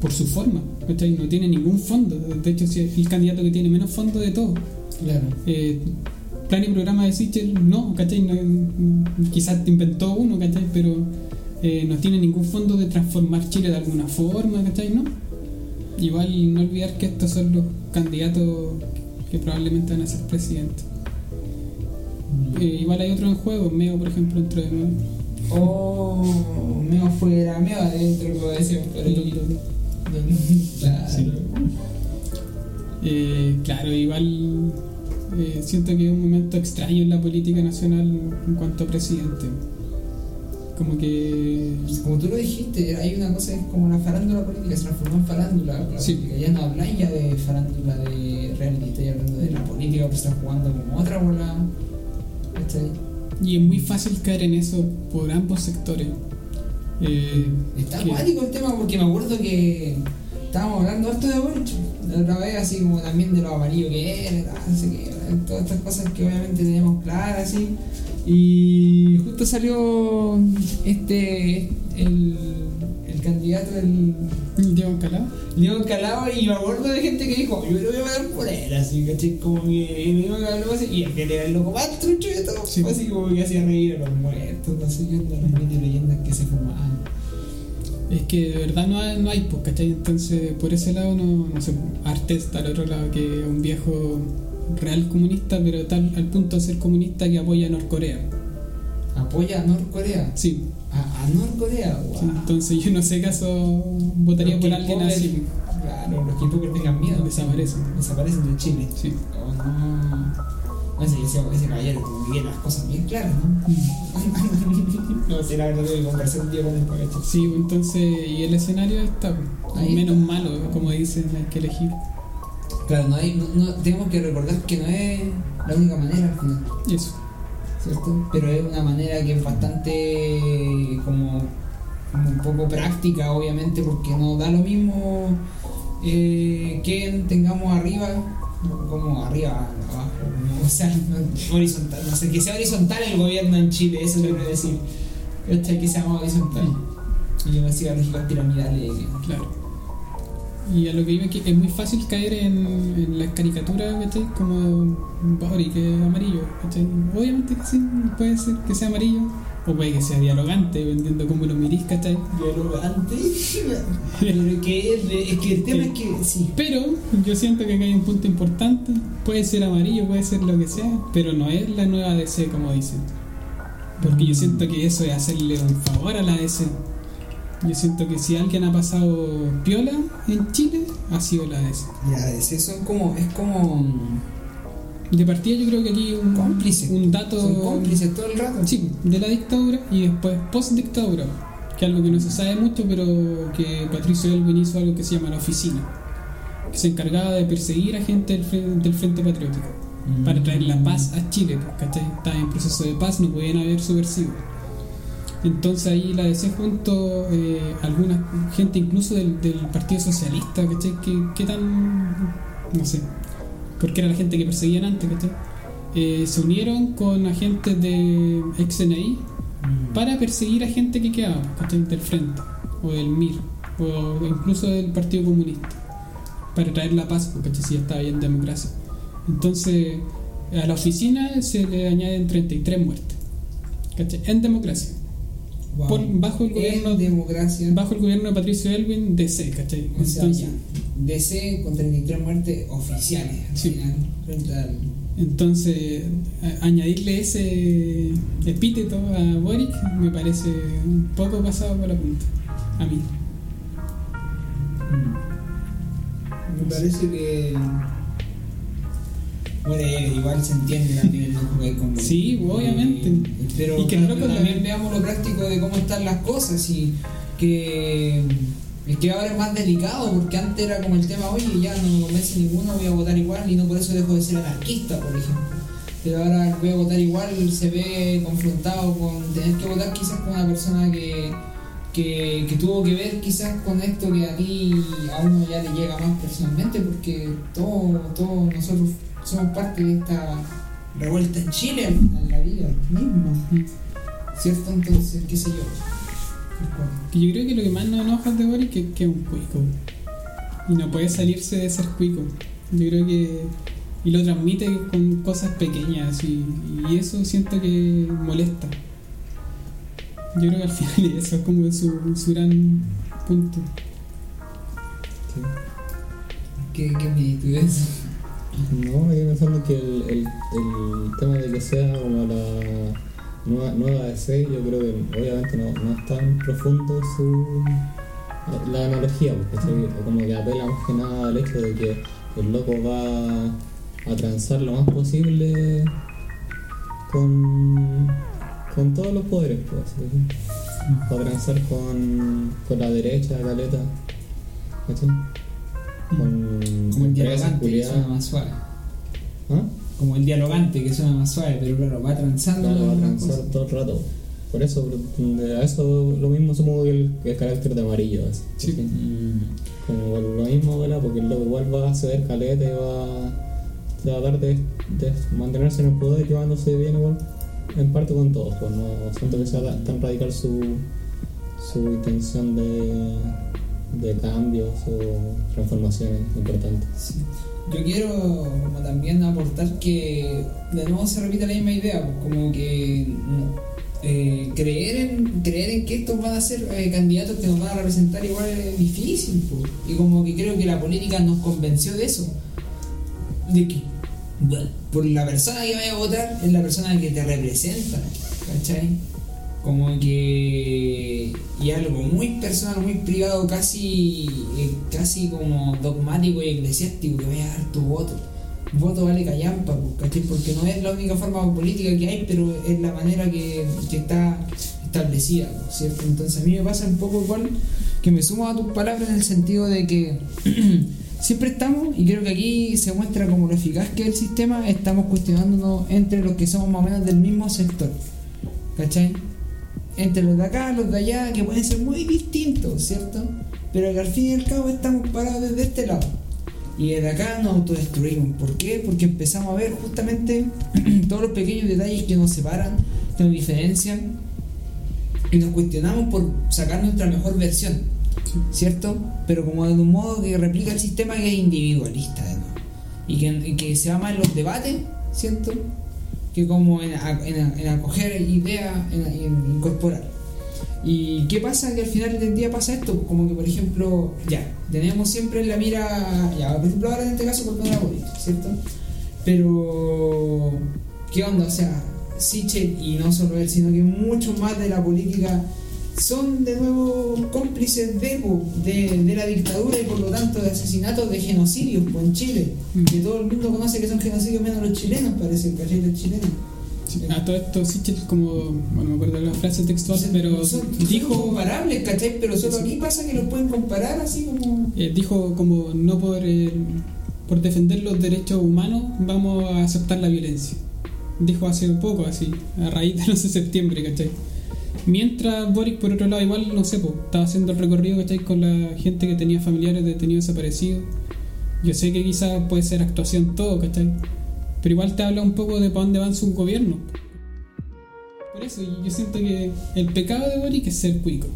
Speaker 2: por su forma, ¿cachai? No tiene ningún fondo, de hecho sí es el candidato que tiene menos fondo de todos.
Speaker 1: Claro.
Speaker 2: Eh, plan y programa de Sichel, no, ¿cachai? No, mm, quizás te inventó uno, ¿cachai? Pero eh, no tiene ningún fondo de transformar Chile de alguna forma, ¿cachai? ¿No? Igual no olvidar que estos son los candidatos que probablemente van a ser presidentes. Eh, igual hay otros en juego, Meo, por ejemplo, entre de nuevo.
Speaker 1: O meo fuera, meo adentro, como decían por ahí. <laughs> Claro.
Speaker 2: Sí. Eh, claro, igual eh, siento que es un momento extraño en la política nacional en cuanto a presidente. Como que.
Speaker 1: Pues Como tú lo dijiste, hay una cosa que es como la farándula política, se transformó en farándula la
Speaker 2: Sí.
Speaker 1: política. Ya no habláis ya de farándula de reality, estoy hablando de la política, pues están jugando como otra bola. ¿Cachai?
Speaker 2: Y es muy fácil caer en eso por ambos sectores. Eh,
Speaker 1: Está
Speaker 2: que-
Speaker 1: acuático el tema porque me acuerdo que estábamos hablando esto de Boric la otra vez, así como también de lo amarillo que era, sé qué, todas estas cosas que obviamente tenemos claras, así. Y justo salió este, el candidato, el
Speaker 2: Diego Calado.
Speaker 1: Diego Calabo, y me acuerdo de gente que dijo, yo lo voy a pagar por él, así, ¿cachai? Como que Diego Calabo así, y el que era el loco más trucho de todo,
Speaker 2: Sí.
Speaker 1: así como que hacía reír a los muertos, no sé qué mitos y leyendas que se fumaban.
Speaker 2: Es que de verdad no hay, no hay pues, ¿cachai? Entonces, por ese lado, no, no sé, Artes está al otro lado, que es un viejo real comunista, pero tal al punto de ser comunista que apoya a Norcorea.
Speaker 1: Apoya a Norcorea.
Speaker 2: Sí,
Speaker 1: A, a Norcorea, wow.
Speaker 2: entonces yo no sé caso votaría por alguien así.
Speaker 1: Claro, los que tengan miedo.
Speaker 2: Desaparecen.
Speaker 1: Desaparecen de Chile.
Speaker 2: Sí.
Speaker 1: Oh, no. No sé, ese, ese caballero tiene las cosas bien claras, ¿no? <laughs> no sé, la verdad que conversar un día con para cachar.
Speaker 2: Sí, entonces, y el escenario está pues,
Speaker 1: Ahí
Speaker 2: menos
Speaker 1: está.
Speaker 2: malo, como dicen, hay que elegir.
Speaker 1: Claro, no hay, no, no- tenemos que recordar que no es la única manera al final,
Speaker 2: eso.
Speaker 1: ¿Cierto? Pero es una manera que es bastante como, un poco práctica, obviamente, porque no da lo mismo eh, que tengamos arriba, como arriba, abajo, <laughs> o sea, horizontal, no sé, que sea horizontal el gobierno en Chile, eso quiero decir. Que sea horizontal. Y no siga lógicas piramidales.
Speaker 2: Claro. Y a lo que iba que es muy fácil caer en, en las caricaturas, ¿cachai? Como Bori, que es amarillo, ¿cachai? Obviamente que sí, puede ser que sea amarillo, o puede que sea dialogante, dependiendo cómo lo mirís, ¿cachai?
Speaker 1: Dialogante. <laughs> Pero que es que el tema es que sí.
Speaker 2: Pero yo siento que acá hay un punto importante, puede ser amarillo, puede ser lo que sea, pero no es la nueva DC como dicen. Porque yo siento que eso es hacerle un favor a la DC. Yo siento que si alguien ha pasado piola en Chile, ha sido la DC.
Speaker 1: Ya, ese son como, es como
Speaker 2: De partida yo creo que aquí un,
Speaker 1: Cómplice.
Speaker 2: un dato
Speaker 1: son cómplices todo el rato.
Speaker 2: sí, de la dictadura y después post dictadura, que es algo que no se sabe mucho, pero que Patricio Elwin hizo algo que se llama la oficina, que se encargaba de perseguir a gente del, Fre- del Frente Patriótico para traer la paz a Chile, ¿cachai? Estaba en proceso de paz, no podían haber subversivos. Entonces ahí la DC junto eh, alguna gente incluso del, del Partido Socialista, ¿cachai? Que, que tan, no sé, porque era la gente que perseguían antes, ¿cachai? Eh, se unieron con agentes de ex-NI para perseguir a gente que quedaba, ¿cachai? Del Frente, o del MIR, o incluso del Partido Comunista, para traer la paz, porque si ya estaba bien democracia. Entonces, a la oficina se le añaden 33 muertes, ¿cachai? En democracia.
Speaker 1: Wow.
Speaker 2: por- bajo el
Speaker 1: En
Speaker 2: gobierno
Speaker 1: democracia.
Speaker 2: bajo el gobierno de Patricio Elwin DC, ¿cachai?
Speaker 1: O sea,
Speaker 2: Entonces,
Speaker 1: ya, DC con 33 muertes oficiales al
Speaker 2: Sí.
Speaker 1: al-
Speaker 2: entonces a- añadirle ese epíteto a Boric me parece un poco pasado por la punta. A mí.
Speaker 1: Me parece que. Eh, igual se entiende también el enojo que hay con
Speaker 2: Sí, obviamente.
Speaker 1: Eh, pero
Speaker 2: Y que
Speaker 1: también veamos lo práctico de cómo están las cosas y que. Es que ahora es más delicado porque antes era como el tema, oye, ya no me convence ninguno, voy a votar igual y no por eso dejo de ser anarquista, por ejemplo. Pero ahora voy a votar igual, se ve confrontado con tener que votar quizás con una persona que, que, que tuvo que ver quizás con esto que a ti a uno ya le llega más personalmente porque todos todos nosotros somos parte de esta revuelta en Chile final, la vida misma. ¿Cierto? Entonces, qué sé yo.
Speaker 2: Yo creo que lo que más nos enoja de Boric es que, que es un cuico. Y no puede salirse de ser cuico. Yo creo que. Y lo transmite con cosas pequeñas y, y eso siento que molesta. Yo creo que al final eso es como su, su gran punto.
Speaker 3: Sí.
Speaker 1: ¿Qué, qué me eso?
Speaker 3: No, yo pensando que el, el, el tema de que sea como la nueva, nueva DC, yo creo que obviamente no, no es tan profundo su la analogía, porque. O como que apela más que nada al hecho de que el loco va a transar lo más posible con, con todos los poderes, pues, va a transar con, con la derecha, caleta, ¿cachai? Con
Speaker 1: Como el dialogante que suena más suave.
Speaker 3: ¿Ah?
Speaker 1: Como el dialogante que suena más suave, pero claro, va transando
Speaker 3: Claro, va
Speaker 1: cosas.
Speaker 3: todo el rato. Por eso, a eso lo mismo supongo que el, carácter de amarillo. así,
Speaker 2: Sí.
Speaker 1: Mm.
Speaker 3: Como lo mismo, ¿verdad? Porque el loco igual va a ceder caleta y va a tratar de, de mantenerse en el poder llevándose bien igual en parte con todos. Pues no siento que sea tan- tan radical su, su intención de, de cambios o transformaciones importantes.
Speaker 1: Yo quiero como también aportar que de nuevo se repite la misma idea, pues, como que eh, creer, en, creer en que estos van a ser eh, candidatos que nos van a representar igual es difícil, pues. y como que creo que la política nos convenció de eso, de que bueno, por la persona que vaya a votar es la persona que te representa, ¿cachai? Como que. Y algo muy personal, muy privado, casi eh, casi como dogmático y eclesiástico, que vaya a dar tu voto. Voto vale callampa, pues, ¿cachai? Porque no es la única forma política que hay, pero es la manera que, que está establecida, pues, ¿cierto? Entonces a mí me pasa un poco igual que me sumo a tus palabras en el sentido de que <clears throat> siempre estamos, y creo que aquí se muestra como lo eficaz que es el sistema, estamos cuestionándonos entre los que somos más o menos del mismo sector. ¿Cachai? Entre los de acá, los de allá, que pueden ser muy distintos, ¿cierto? Pero que al fin y al cabo estamos parados desde este lado. Y desde acá nos autodestruimos. ¿Por qué? Porque empezamos a ver justamente <clears throat> todos los pequeños detalles que nos separan, que nos diferencian, y nos cuestionamos por sacar nuestra mejor versión. ¿cierto? Pero como de un modo que replica el sistema que es individualista, nuevo. Y que, y que se va más en los debates, ¿cierto? Que como en, en en acoger ideas, en, en incorporar. ¿Y qué pasa? Que al final del día pasa esto, como que por ejemplo, ya, tenemos siempre en la mira, ya, por ejemplo ahora en este caso por poner a Boric, ¿cierto? Pero, ¿qué onda? O sea, Sichel y no solo él, sino que muchos más de la política son de nuevo cómplices de, de, de la dictadura y por lo tanto de asesinatos, de genocidios po, en Chile.
Speaker 2: Mm.
Speaker 1: Que todo el mundo conoce que son genocidios menos los chilenos, parece, ¿cachai? Los chilenos.
Speaker 2: Sí, A todo esto, Sichel, como, bueno, me acuerdo de la frase textual, pero
Speaker 1: son, son
Speaker 2: dijo,
Speaker 1: comparables, ¿cachai? Pero solo
Speaker 2: Sí.
Speaker 1: aquí pasa que los pueden comparar así como...
Speaker 2: eh, dijo como no por, eh, por defender los derechos humanos vamos a aceptar la violencia. Dijo hace poco, así, a raíz del 11 de septiembre, ¿cachai? Mientras Boric, por otro lado, igual, no sé, po, estaba haciendo el recorrido, ¿cachai? Con la gente que tenía familiares detenidos desaparecidos. Yo sé que quizás puede ser actuación todo, ¿cachai? Pero igual te habla un poco de para dónde van sus gobiernos. Por eso, yo siento que el pecado de Boric es ser cuico.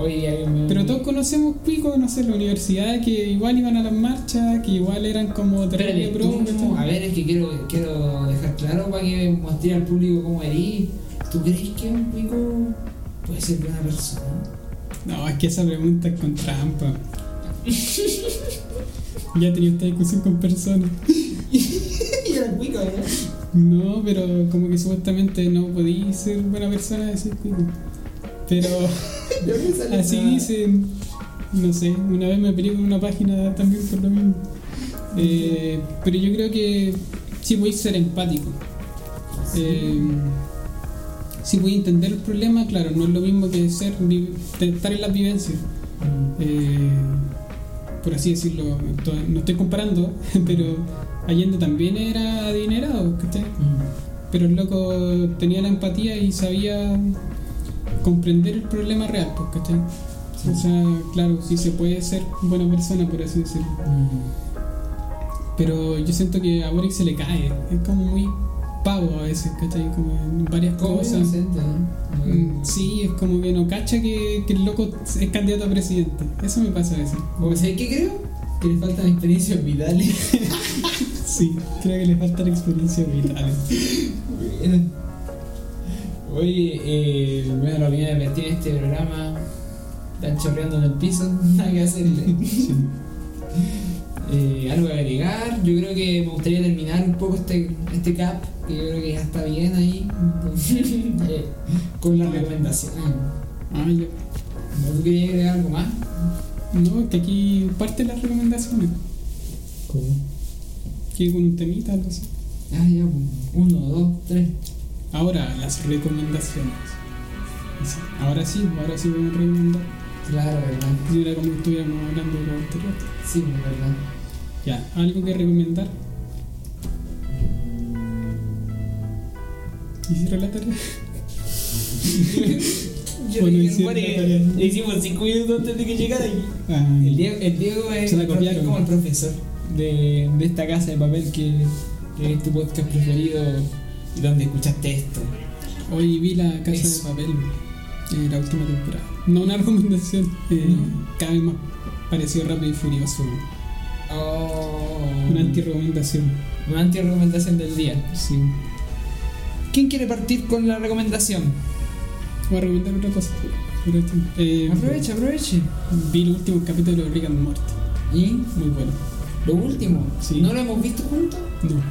Speaker 1: Oye, un-
Speaker 2: Pero todos conocemos cuicos, no sé, la universidad, que igual iban a las marchas, que igual eran como
Speaker 1: Espérate,
Speaker 2: pro,
Speaker 1: a ver, es que quiero, quiero dejar claro para que mostré al público cómo eres. ¿Tú crees que un cuico puede ser buena persona?
Speaker 2: No, es que esa pregunta es con trampa. ya he tenido esta discusión con personas. <laughs>
Speaker 1: y era cuico, ¿eh?
Speaker 2: No, pero como que supuestamente no podí ser buena persona de ser cuico. Pero <laughs> así dicen. No sé, una vez me peleé con una página también por lo mismo. Eh, pero yo creo que sí voy a ser empático. Eh, sí voy a entender el problema, claro, no es lo mismo que ser estar en las vivencias. Eh, por así decirlo, no estoy comparando, <laughs> pero Allende también era adinerado, ¿cachai? Pero el loco tenía la empatía y sabía comprender el problema real, pues, ¿cachai? O sea, claro, sí se puede ser buena persona, por así decirlo. Pero yo siento que a Boric se le cae, es como muy pavo a veces, ¿cachai? Como en varias
Speaker 1: Como
Speaker 2: cosas.
Speaker 1: inocente, ¿no?
Speaker 2: Mm, Sí, es como que no cacha que, que el loco es candidato a presidente. Eso me pasa a veces.
Speaker 1: ¿O sea, qué creo? Que le faltan experiencias vitales. <laughs>
Speaker 2: Sí, creo que le faltan experiencias vitales.
Speaker 1: Bueno. Oye, eh, bueno, la opinión de en este programa. Están chorreando en el piso, <laughs> nada que hacerle. Eh, algo que agregar, yo creo que me gustaría terminar un poco este, este cap, que yo creo que ya está bien ahí, Eh, con las recomendaciones.
Speaker 2: Ah, ya.
Speaker 1: ¿No tú querías agregar algo más?
Speaker 2: No, que aquí parte las recomendaciones.
Speaker 3: ¿Cómo?
Speaker 2: Que con un temita, algo así.
Speaker 1: Ah, ya, pues. uno, dos, tres.
Speaker 2: Ahora, las recomendaciones. Ahora sí, ahora sí voy a recomendar.
Speaker 1: Claro, verdad.
Speaker 2: Si era como estuviéramos hablando de lo anterior.
Speaker 1: Sí, pues, verdad.
Speaker 2: Ya, ¿algo que recomendar? ¿Hicieron la tarea?
Speaker 1: Yo
Speaker 2: Bueno,
Speaker 1: dije le hicimos cinco minutos antes de que llegara y
Speaker 2: Ah,
Speaker 1: El Diego, el Diego es,
Speaker 2: copiaron.
Speaker 1: como el profesor de, de esta casa de papel que, que es tu podcast preferido y donde escuchaste esto.
Speaker 2: Hoy vi la casa
Speaker 1: Eso.
Speaker 2: de papel, eh, la última temporada. No una <laughs> recomendación, eh,
Speaker 1: No.
Speaker 2: cada vez más parecido rápido y furioso.
Speaker 1: Oh,
Speaker 2: Una anti-recomendación.
Speaker 1: una anti-recomendación del día.
Speaker 2: Sí.
Speaker 1: ¿Quién quiere partir con la recomendación?
Speaker 2: Voy a recomendar otra cosa. esto- eh,
Speaker 1: Aproveche, aproveche.
Speaker 2: Vi el último capítulo de Rick and Morty.
Speaker 1: Y
Speaker 2: Muy bueno.
Speaker 1: lo último,
Speaker 2: Sí.
Speaker 1: ¿no lo hemos visto juntos?
Speaker 2: No.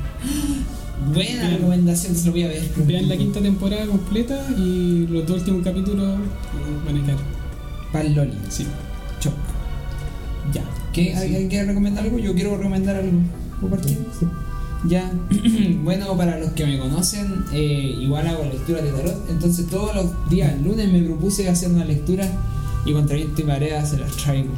Speaker 2: <gasps>
Speaker 1: Buena recomendación, se lo voy a ver.
Speaker 2: Vean la quinta temporada completa y los dos últimos capítulos eh, van a quedar.
Speaker 1: Loli.
Speaker 2: Sí.
Speaker 1: Choc. Ya. ¿Qué, ¿Hay alguien quiere recomendar algo? Yo quiero recomendar algo. ¿Puedo partir? Ya, <clears throat> bueno, para los que me conocen, eh, igual hago lecturas de tarot, entonces todos los días, lunes me propuse hacer una lectura y contra viento y marea se las traigo.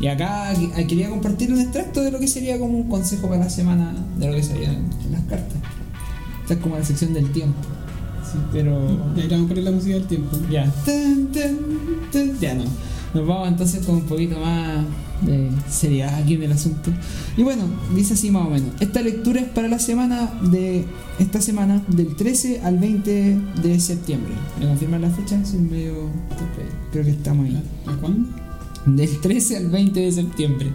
Speaker 1: Y acá eh, quería compartir un extracto de lo que sería como un consejo para la semana de lo que serían en las cartas. Esta es como la sección del tiempo. Sí, pero...
Speaker 2: Y ahí le vamos a poner la música del tiempo.
Speaker 1: Ya. Tan, tan, tan. Ya no. Nos vamos entonces con un poquito más de seriedad aquí en el asunto. Y bueno, dice así más o menos. Esta lectura es para la semana de esta semana del 13 al 20 de septiembre. ¿Me confirman la fecha? Soy medio creo que estamos ahí.
Speaker 2: ¿A, cuándo?
Speaker 1: Del 13 al 20 de septiembre.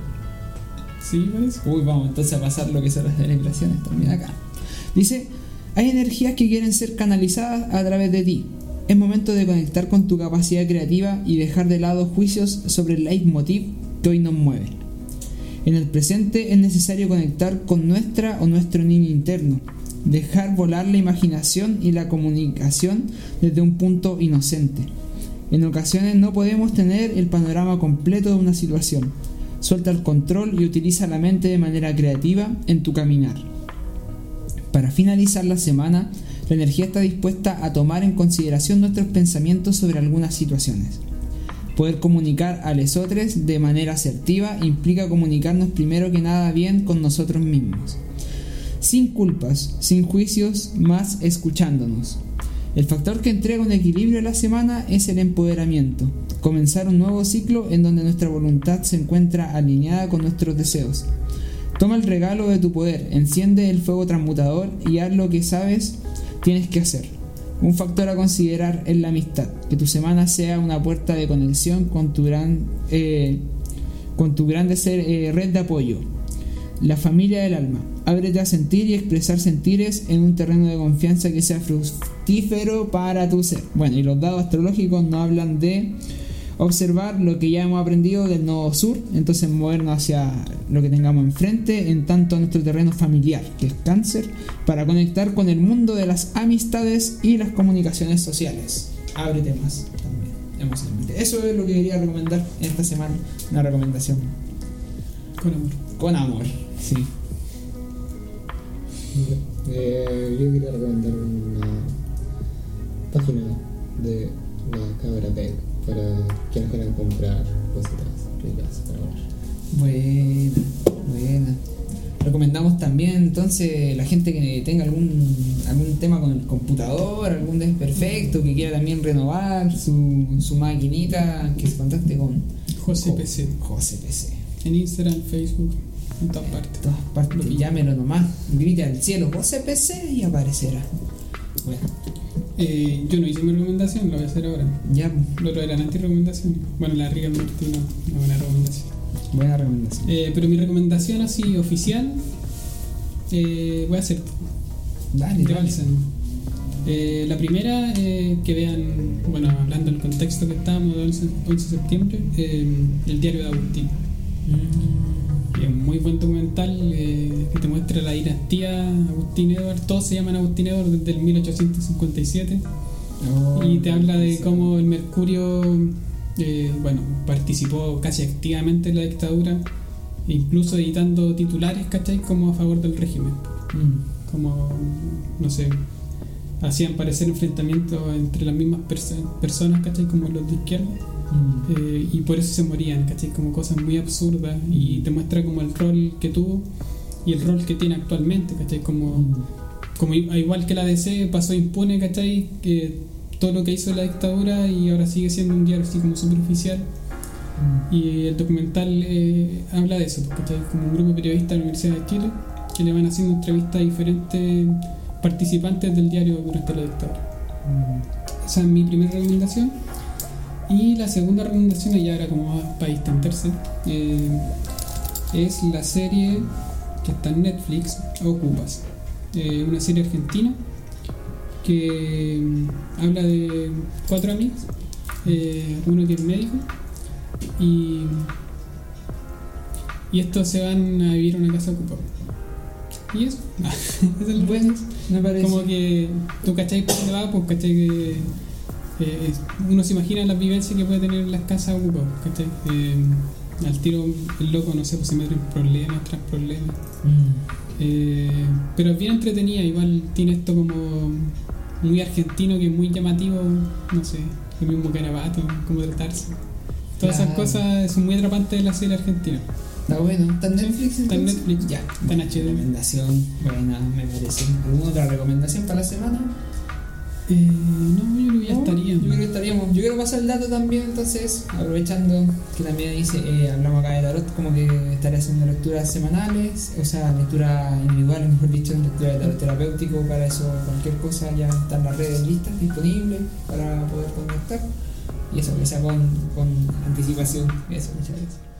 Speaker 2: Sí, parece.
Speaker 1: Uy, vamos entonces a pasar lo que son las celebraciones también acá. Dice, hay energías que quieren ser canalizadas a través de ti. Es momento de conectar con tu capacidad creativa y dejar de lado juicios sobre el leitmotiv que hoy nos mueve. En el presente es necesario conectar con nuestra o nuestro niño interno, dejar volar la imaginación y la comunicación desde un punto inocente. En ocasiones no podemos tener el panorama completo de una situación. Suelta el control y utiliza la mente de manera creativa en tu caminar. Para finalizar la semana, la energía está dispuesta a tomar en consideración nuestros pensamientos sobre algunas situaciones. Poder comunicar a lesotres de manera asertiva implica comunicarnos primero que nada bien con nosotros mismos. Sin culpas, sin juicios, más escuchándonos. El factor que entrega un equilibrio a la semana es el empoderamiento, comenzar un nuevo ciclo en donde nuestra voluntad se encuentra alineada con nuestros deseos. Toma el regalo de tu poder, enciende el fuego transmutador y haz lo que sabes tienes que hacer. Un factor a considerar es la amistad, que tu semana sea una puerta de conexión con tu gran, eh, con tu grande ser, eh, red de apoyo. La familia del alma. Ábrete a sentir y expresar sentires en un terreno de confianza que sea fructífero para tu ser. Bueno, y los dados astrológicos nos hablan de observar lo que ya hemos aprendido del nodo sur, entonces movernos hacia lo que tengamos enfrente, en tanto a nuestro terreno familiar, que es cáncer, para conectar con el mundo de las amistades y las comunicaciones sociales. Ábrete más también, emocionalmente. Eso es lo que quería recomendar esta semana, una recomendación
Speaker 2: Con amor.
Speaker 1: con amor, sí.
Speaker 3: Eh, yo quería recomendar una página de la cabra Bell para quienes quieran comprar cositas ricas para comer.
Speaker 1: Buena, buena. Recomendamos también entonces la gente que tenga algún, algún tema con el computador, algún desperfecto, que quiera también renovar su, su maquinita, que se contacte con
Speaker 2: José
Speaker 1: Jo-
Speaker 2: PC.
Speaker 1: José PC.
Speaker 2: En Instagram, Facebook, en todas
Speaker 1: En
Speaker 2: partes.
Speaker 1: todas partes, llámelo nomás, grite al cielo, José PC y aparecerá. Bueno,
Speaker 2: Eh, yo no hice mi recomendación, lo voy a hacer ahora.
Speaker 1: ya,
Speaker 2: Lo otro eran anti-recomendaciones. Bueno, la Morty no, no buena recomendación.
Speaker 1: buena recomendación.
Speaker 2: Eh, pero mi recomendación así oficial, eh, voy a hacer
Speaker 1: Dale,
Speaker 2: de
Speaker 1: dale.
Speaker 2: La primera, que vean, bueno, hablando del contexto que estábamos, del 11, 11 de septiembre, el diario de Agustín.
Speaker 1: Mm,
Speaker 2: Es un muy buen documental eh, que te muestra la dinastía Agustín Edward. Todos se llaman Agustín Edward desde el 1857
Speaker 1: oh,
Speaker 2: y te habla de cómo el Mercurio, eh, bueno, participó casi activamente en la dictadura, incluso editando titulares, ¿cachai? Como a favor del régimen.
Speaker 1: Mm,
Speaker 2: Como, no sé, hacían parecer enfrentamientos entre las mismas perso- personas, ¿cachai? Como los de izquierda.
Speaker 1: Mm.
Speaker 2: Eh, y por eso se morían, ¿cachai? Como cosas muy absurdas y te muestra como el rol que tuvo y el rol que tiene actualmente, ¿cachai? Como,
Speaker 1: Mm.
Speaker 2: como igual que la DC pasó impune, ¿cachai? Que todo lo que hizo la dictadura y ahora sigue siendo un diario así como superficial
Speaker 1: Mm.
Speaker 2: y el documental eh, habla de eso, pues, ¿cachai? Como un grupo de periodistas de la Universidad de Chile que le van haciendo entrevistas a diferentes participantes del diario durante la dictadura.
Speaker 1: Mm.
Speaker 2: Esa es mi primera recomendación. Y la segunda recomendación, y ahora como más para distenderse, eh, es la serie que está en Netflix, Ocupas. Eh, una serie argentina que mm, habla de cuatro amigos, eh, uno que es médico, y, y estos se van a vivir a una casa ocupada. Y eso, <laughs> es el
Speaker 1: Bueno, me parece.
Speaker 2: como que tú cachai por dónde va, pues cachai que eh, es- uno se imagina las vivencias que puede tener las casas ocupadas. Eh, al tiro el loco, no sé, pues se mete en problemas tras problemas.
Speaker 1: Mm.
Speaker 2: Eh, pero es bien entretenida, igual tiene esto como muy argentino que es muy llamativo, no sé, el mismo carabato, cómo tratarse. Todas esas cosas son muy atrapantes de la serie argentina.
Speaker 1: Está bueno, está en Netflix.
Speaker 2: Está en? Netflix,
Speaker 1: Ya,
Speaker 2: está en HD.
Speaker 1: Recomendación buena, me parece. ¿Alguna otra recomendación para la semana?
Speaker 2: Eh, no, yo creo que ya
Speaker 1: No,
Speaker 2: estaría.
Speaker 1: Yo creo que estaríamos. Yo quiero pasar el dato también, entonces, aprovechando que también dice, eh, hablamos acá de tarot, como que estaré haciendo lecturas semanales, o sea, lecturas individuales, mejor dicho, lectura de tarot terapéutico, para eso cualquier cosa ya están las redes listas, disponibles para poder contactar. Y eso, que sea con, con anticipación. Eso, muchas gracias.